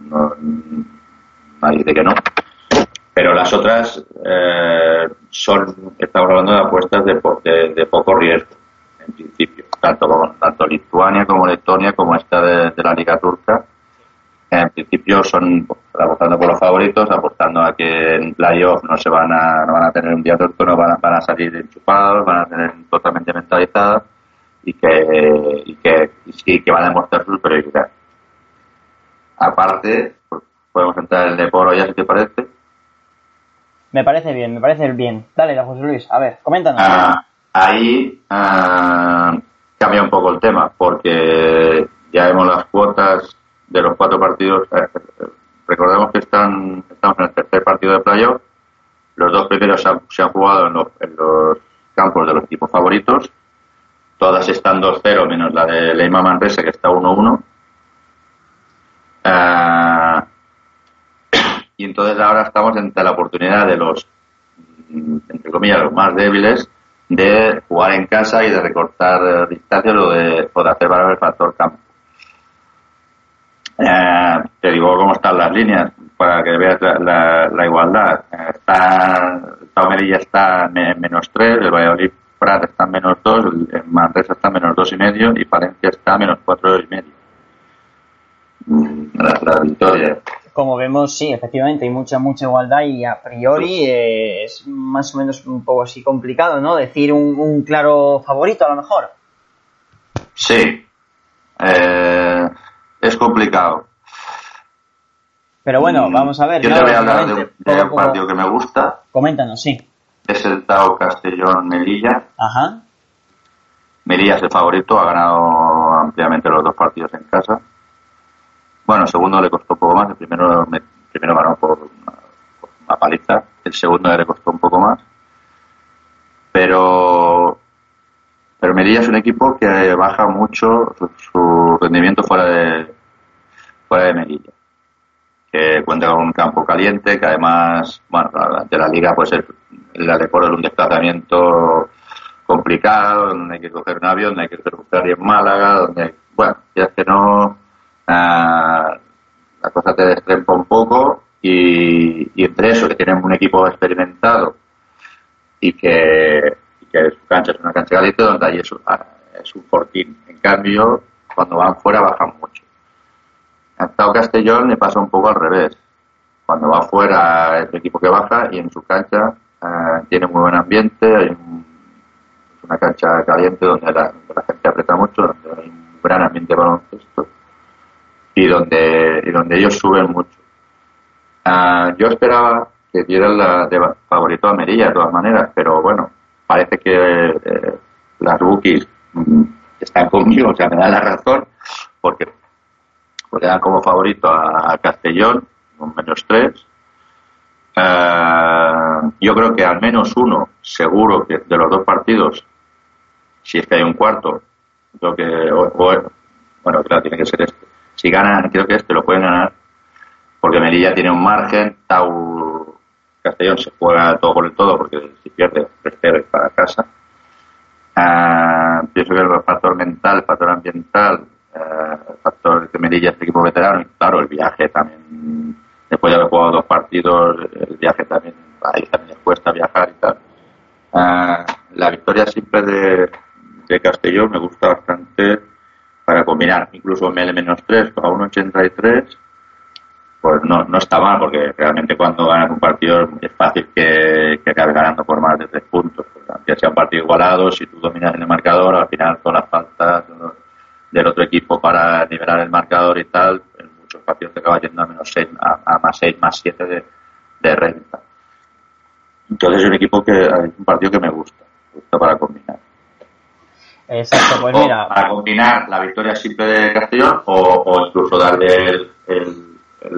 No, nadie dice que no. Pero las otras eh, son, estamos hablando de apuestas de, de- de poco riesgo, en principio. Tanto, tanto Lituania como Letonia, como esta de, de la Liga Turca, en principio son apostando por los favoritos, apostando a que en playoff no se van a, no van a tener un día turco, no van a, van a salir enchufados, van a tener totalmente mentalizadas y que, y que, y sí que van a demostrar su superioridad. Aparte, pues, podemos entrar en el Deporo ya si te parece. Me parece bien, me parece bien. Dale, José Luis, a ver, coméntanos. Ah, ahí ah, cambia un poco el tema, porque ya vemos las cuotas de los cuatro partidos. Eh, eh, recordemos que están, estamos en el tercer partido de playoff. Los dos primeros se han, se han jugado en los, en los campos de los equipos favoritos. Todas están 2-0, menos la de Leima Manresa, que está 1-1. Ah, y entonces ahora estamos ante la oportunidad de los, entre comillas, los más débiles de jugar en casa y de recortar eh, distancias o de, o de hacer valer el factor campo. Eh, te digo cómo están las líneas para que veas la, igualdad. Eh, está, el Tau Melilla está en me- menos 3, el Valladolid Prat está en menos 2, el Manresa está en menos dos y medio y Palencia está en menos cuatro y medio. Mm, La, la victoria. Como vemos, sí, efectivamente, hay mucha, mucha igualdad y a priori eh, es más o menos un poco así complicado, ¿no? Decir un, un claro favorito a lo mejor. Sí. Eh, es complicado. Pero bueno, vamos a ver. Yo ¿no? te voy a hablar de, un- de a partido que me gusta. Coméntanos, sí. Es el Tao Castellón Melilla. Ajá. Melilla es el favorito, ha ganado ampliamente los dos partidos en casa. Bueno, el segundo le costó un poco más, el primero, me- primero ganó por una, por una paliza, el segundo le costó un poco más. Pero, pero Melilla es un equipo que baja mucho su, su rendimiento fuera de, fuera de Melilla. Que cuenta con un campo caliente, que además, bueno, ante la liga, pues el, el Aleporo es un desplazamiento complicado, donde hay que coger un avión, donde hay que buscar en Málaga, donde, bueno, ya es que no, ah, la cosa te destrempa un poco y, entre eso, que tienen un equipo experimentado y que, su cancha es una cancha caliente donde ahí es, ah, es un fortín. En cambio, cuando van fuera bajan mucho. En Tao Castellón le pasa un poco al revés. Cuando va fuera es el equipo que baja y en su cancha ah, tiene muy buen ambiente, hay un- una cancha caliente donde la, gente aprieta mucho, donde hay un gran ambiente baloncesto y donde, y donde ellos suben mucho. Ah, yo esperaba que dieran la de favorito a Merilla de todas maneras, pero bueno, parece que eh, las rookies mm, están conmigo, o sea, me dan la razón, porque, porque dan como favorito a, Castellón, con menos tres. Ah, yo creo que al menos uno, seguro que de los dos partidos, si es que hay un cuarto, creo que, o- bueno, claro, tiene que ser este. Si ganan, creo que este lo pueden ganar, porque Melilla tiene un margen, Tau Castellón se juega todo por el todo, porque si pierde, 3-0 y para casa. Ah, pienso que el factor mental, el factor ambiental, eh, el factor que Melilla es equipo veterano, y claro, el viaje también, después de haber jugado dos partidos, el viaje también, ahí también les cuesta viajar y tal. Ah, la victoria simple de, de Castellón me gusta bastante para combinar, incluso ML-3 a 1.83, pues no, no está mal, porque realmente cuando ganas un partido es fácil que, que acabes ganando por más de tres puntos. Porque aunque sea un partido igualado, si tú dominas en el marcador, al final todas las faltas del otro equipo para nivelar el marcador y tal, en muchos partidos te acaba yendo a menos seis, a, a más 6, más 7 de, de renta. Entonces es un equipo que, es un partido que me gusta, me gusta para combinar. Exacto, pues O mira, para combinar la victoria simple de Castellón o, o incluso darle el, el, el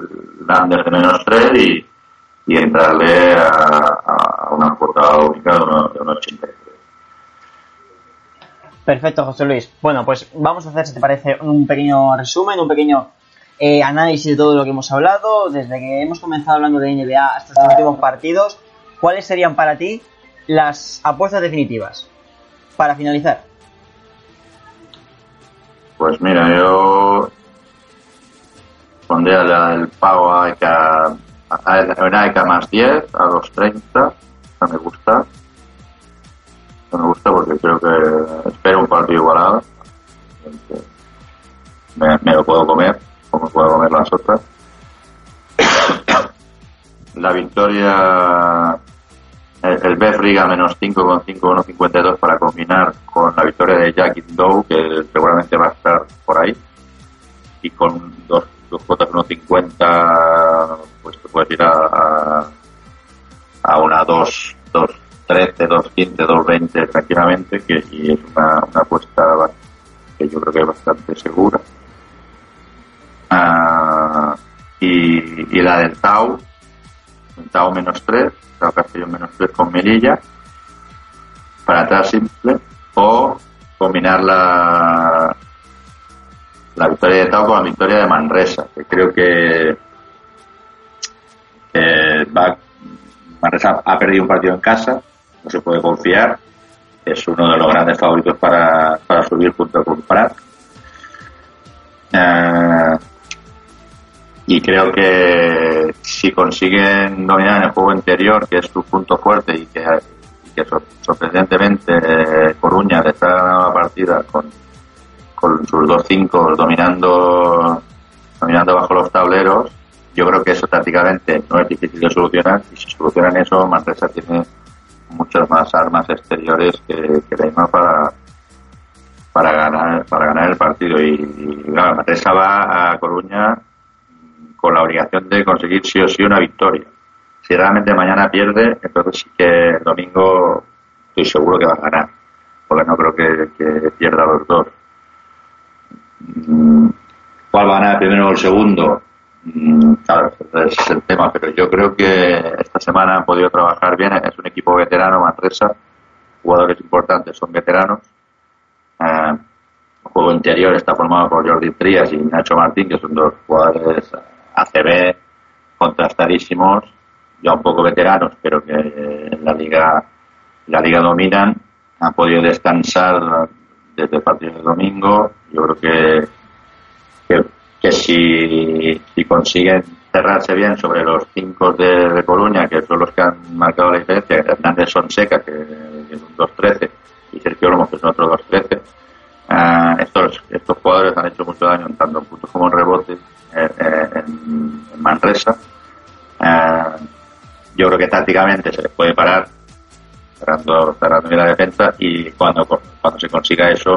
under de menos 3 y, y entrarle a, a una cuota única de uno- de un 83. Perfecto, José Luis. Bueno, pues vamos a hacer, si te parece, un pequeño resumen, un pequeño eh, análisis de todo lo que hemos hablado, desde que hemos comenzado hablando de NBA hasta estos últimos partidos. ¿Cuáles serían para ti las apuestas definitivas? Para finalizar. Pues mira, yo pondría el pago a, que a, Aeronaica más 10 a 2.30. Esta me gusta. Me gusta porque creo que espero un partido igualado. Me, lo puedo comer, como puedo comer las otras. La victoria el, el Bef Riga menos 5,5, 1,52 para combinar con la victoria de Jack Dow, que seguramente va a estar por ahí, y con dos, dos cuotas 1,50, pues te puedes ir a, a, a una 2, 2, 13, 2.15, 2.20 tranquilamente, que y es una, una apuesta que yo creo que es bastante segura. Ah, y, y la del Tau, Tau menos 3, Tau Castellón menos 3 con Melilla, para atrás simple, o combinar la, la victoria de Tau con la victoria de Manresa, que creo que, que va, Manresa ha perdido un partido en casa, no se puede confiar, es uno de los grandes favoritos para, para subir junto con Prat. Eh, y creo que si consiguen dominar el juego interior, que es su punto fuerte y que, sorprendentemente eh, Coruña le está ganando la partida con, con sus dos cinco dominando, dominando bajo los tableros, yo creo que eso tácticamente no es difícil de solucionar y si solucionan eso, Manresa tiene muchas más armas exteriores que, que Leima para para ganar para ganar el partido y, y claro, va a Coruña con la obligación de conseguir sí o sí una victoria. Si realmente mañana pierde, entonces sí que el domingo estoy seguro que va a ganar, porque no creo que, que pierda los dos. Mm, ¿Cuál va a ganar primero o el segundo? Mm, Claro, ese es el tema, pero yo creo que esta semana han podido trabajar bien. Es un equipo veterano, Manresa, jugadores importantes son veteranos. Eh, el juego interior está formado por Jordi Trías y Nacho Martín, que son dos jugadores ACB contrastadísimos, ya un poco veteranos, pero que en la liga, la liga dominan. Han podido descansar desde el partido de domingo. Yo creo que, que, si, si consiguen cerrarse bien sobre los cinco de, de Coruña, que son los que han marcado la diferencia, Hernández Sonseca, que es un 2-13, y Sergio Olmo, que es otro 2-13, Ah, estos, estos jugadores han hecho mucho daño tanto en puntos como en rebotes eh, eh, en, Manresa. Yo creo que tácticamente se les puede parar cerrando, cerrando bien la defensa y cuando, cuando se consiga eso,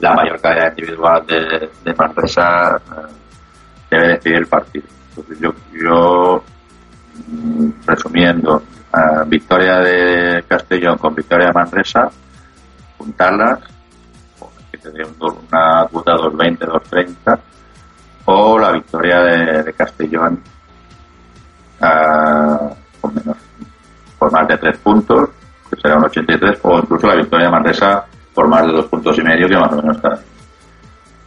la mayor calidad individual de, de Manresa eh, debe decidir el partido. Entonces yo, yo mm, resumiendo, victoria de Castellón con victoria de Manresa, juntarlas que un do- una cuota 2.20, 2.30, o la victoria de, Castellón ah, con menos, por más de 3 puntos, que será un 83, o incluso la victoria de Manresa por más de 2 puntos y medio, que más o menos está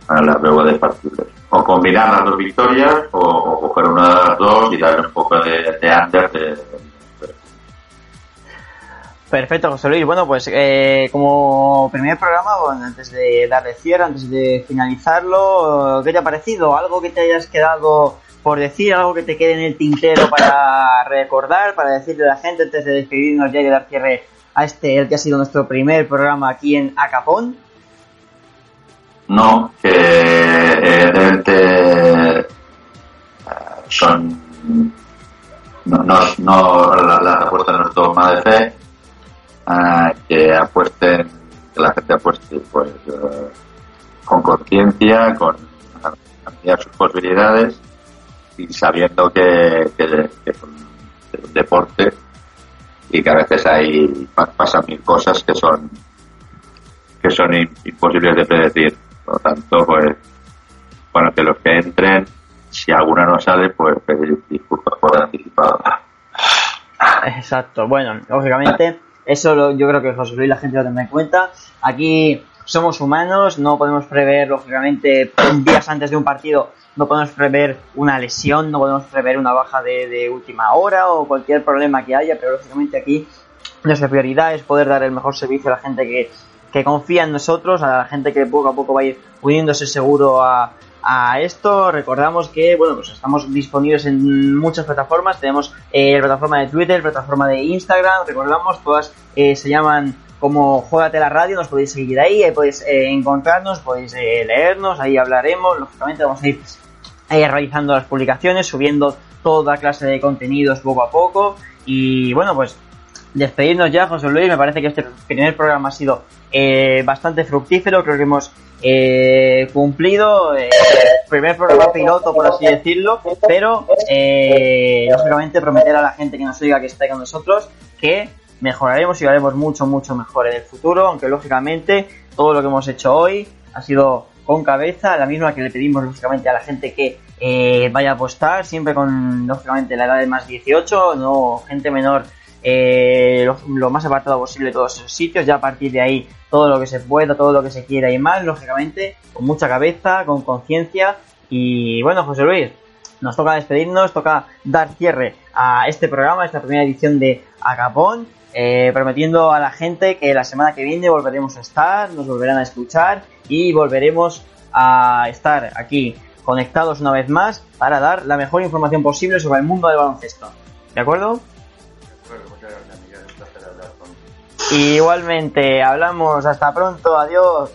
a la luego de partidos. O combinar las dos victorias, o, coger una de las dos y darle un poco de, de under de, Perfecto, José Luis. Bueno, pues eh, como primer programa, bueno, antes de darle cierre, antes de finalizarlo, ¿qué te ha parecido? ¿Algo que te hayas quedado por decir? ¿Algo que te quede en el tintero para recordar, para decirle a la gente antes de despedirnos ya y dar cierre a este, que ha sido nuestro primer programa aquí en Acapón? No, que evidentemente eh, son no, no, la, la apuesta no es dogma de fe eh, que apuesten que la gente apueste pues eh, con conciencia con ampliar sus posibilidades y sabiendo que, que, que es un, deporte y que a veces pa- pasan mil cosas que son que son im- imposibles de predecir. Por lo tanto, pues, bueno, que los que entren, si alguna no sale, pues pedir disculpas por anticipado. Exacto, bueno, lógicamente, eso lo- yo creo que José Luis la gente lo tendrá en cuenta. Aquí somos humanos, no podemos prever, lógicamente, días antes de un partido, no podemos prever una lesión, no podemos prever una baja de, de última hora o cualquier problema que haya, pero lógicamente aquí nuestra prioridad es poder dar el mejor servicio a la gente que, que confía en nosotros, a la gente que poco a poco va a ir uniéndose seguro a, a esto, recordamos que bueno, pues estamos disponibles en muchas plataformas. Tenemos eh, la plataforma de Twitter, plataforma de Instagram, recordamos, todas eh, se llaman como Juegate la Radio, nos podéis seguir ahí, ahí podéis eh, encontrarnos, podéis eh, leernos, ahí hablaremos, lógicamente vamos a ir eh, realizando las publicaciones, subiendo toda clase de contenidos poco a poco. Y bueno, pues despedirnos ya, José Luis, me parece que este primer programa ha sido eh, bastante fructífero, creo que hemos eh, cumplido eh, primer programa piloto, por así decirlo, pero eh, lógicamente prometer a la gente que nos oiga que esté con nosotros que mejoraremos y haremos mucho, mucho mejor en el futuro, aunque lógicamente todo lo que hemos hecho hoy ha sido con cabeza, la misma que le pedimos lógicamente a la gente que vaya a apostar, siempre con lógicamente la edad de más 18, no gente menor eh, lo, más apartado posible de todos esos sitios, ya a partir de ahí todo lo que se pueda, todo lo que se quiera y más, lógicamente, con mucha cabeza, con conciencia y bueno, José Luis, nos toca despedirnos, toca dar cierre a este programa, a esta primera edición de Agapón, eh, prometiendo a la gente que la semana que viene volveremos a estar, nos volverán a escuchar y volveremos a estar aquí conectados una vez más para dar la mejor información posible sobre el mundo del baloncesto. ¿De acuerdo? Igualmente, hablamos. Hasta pronto. Adiós.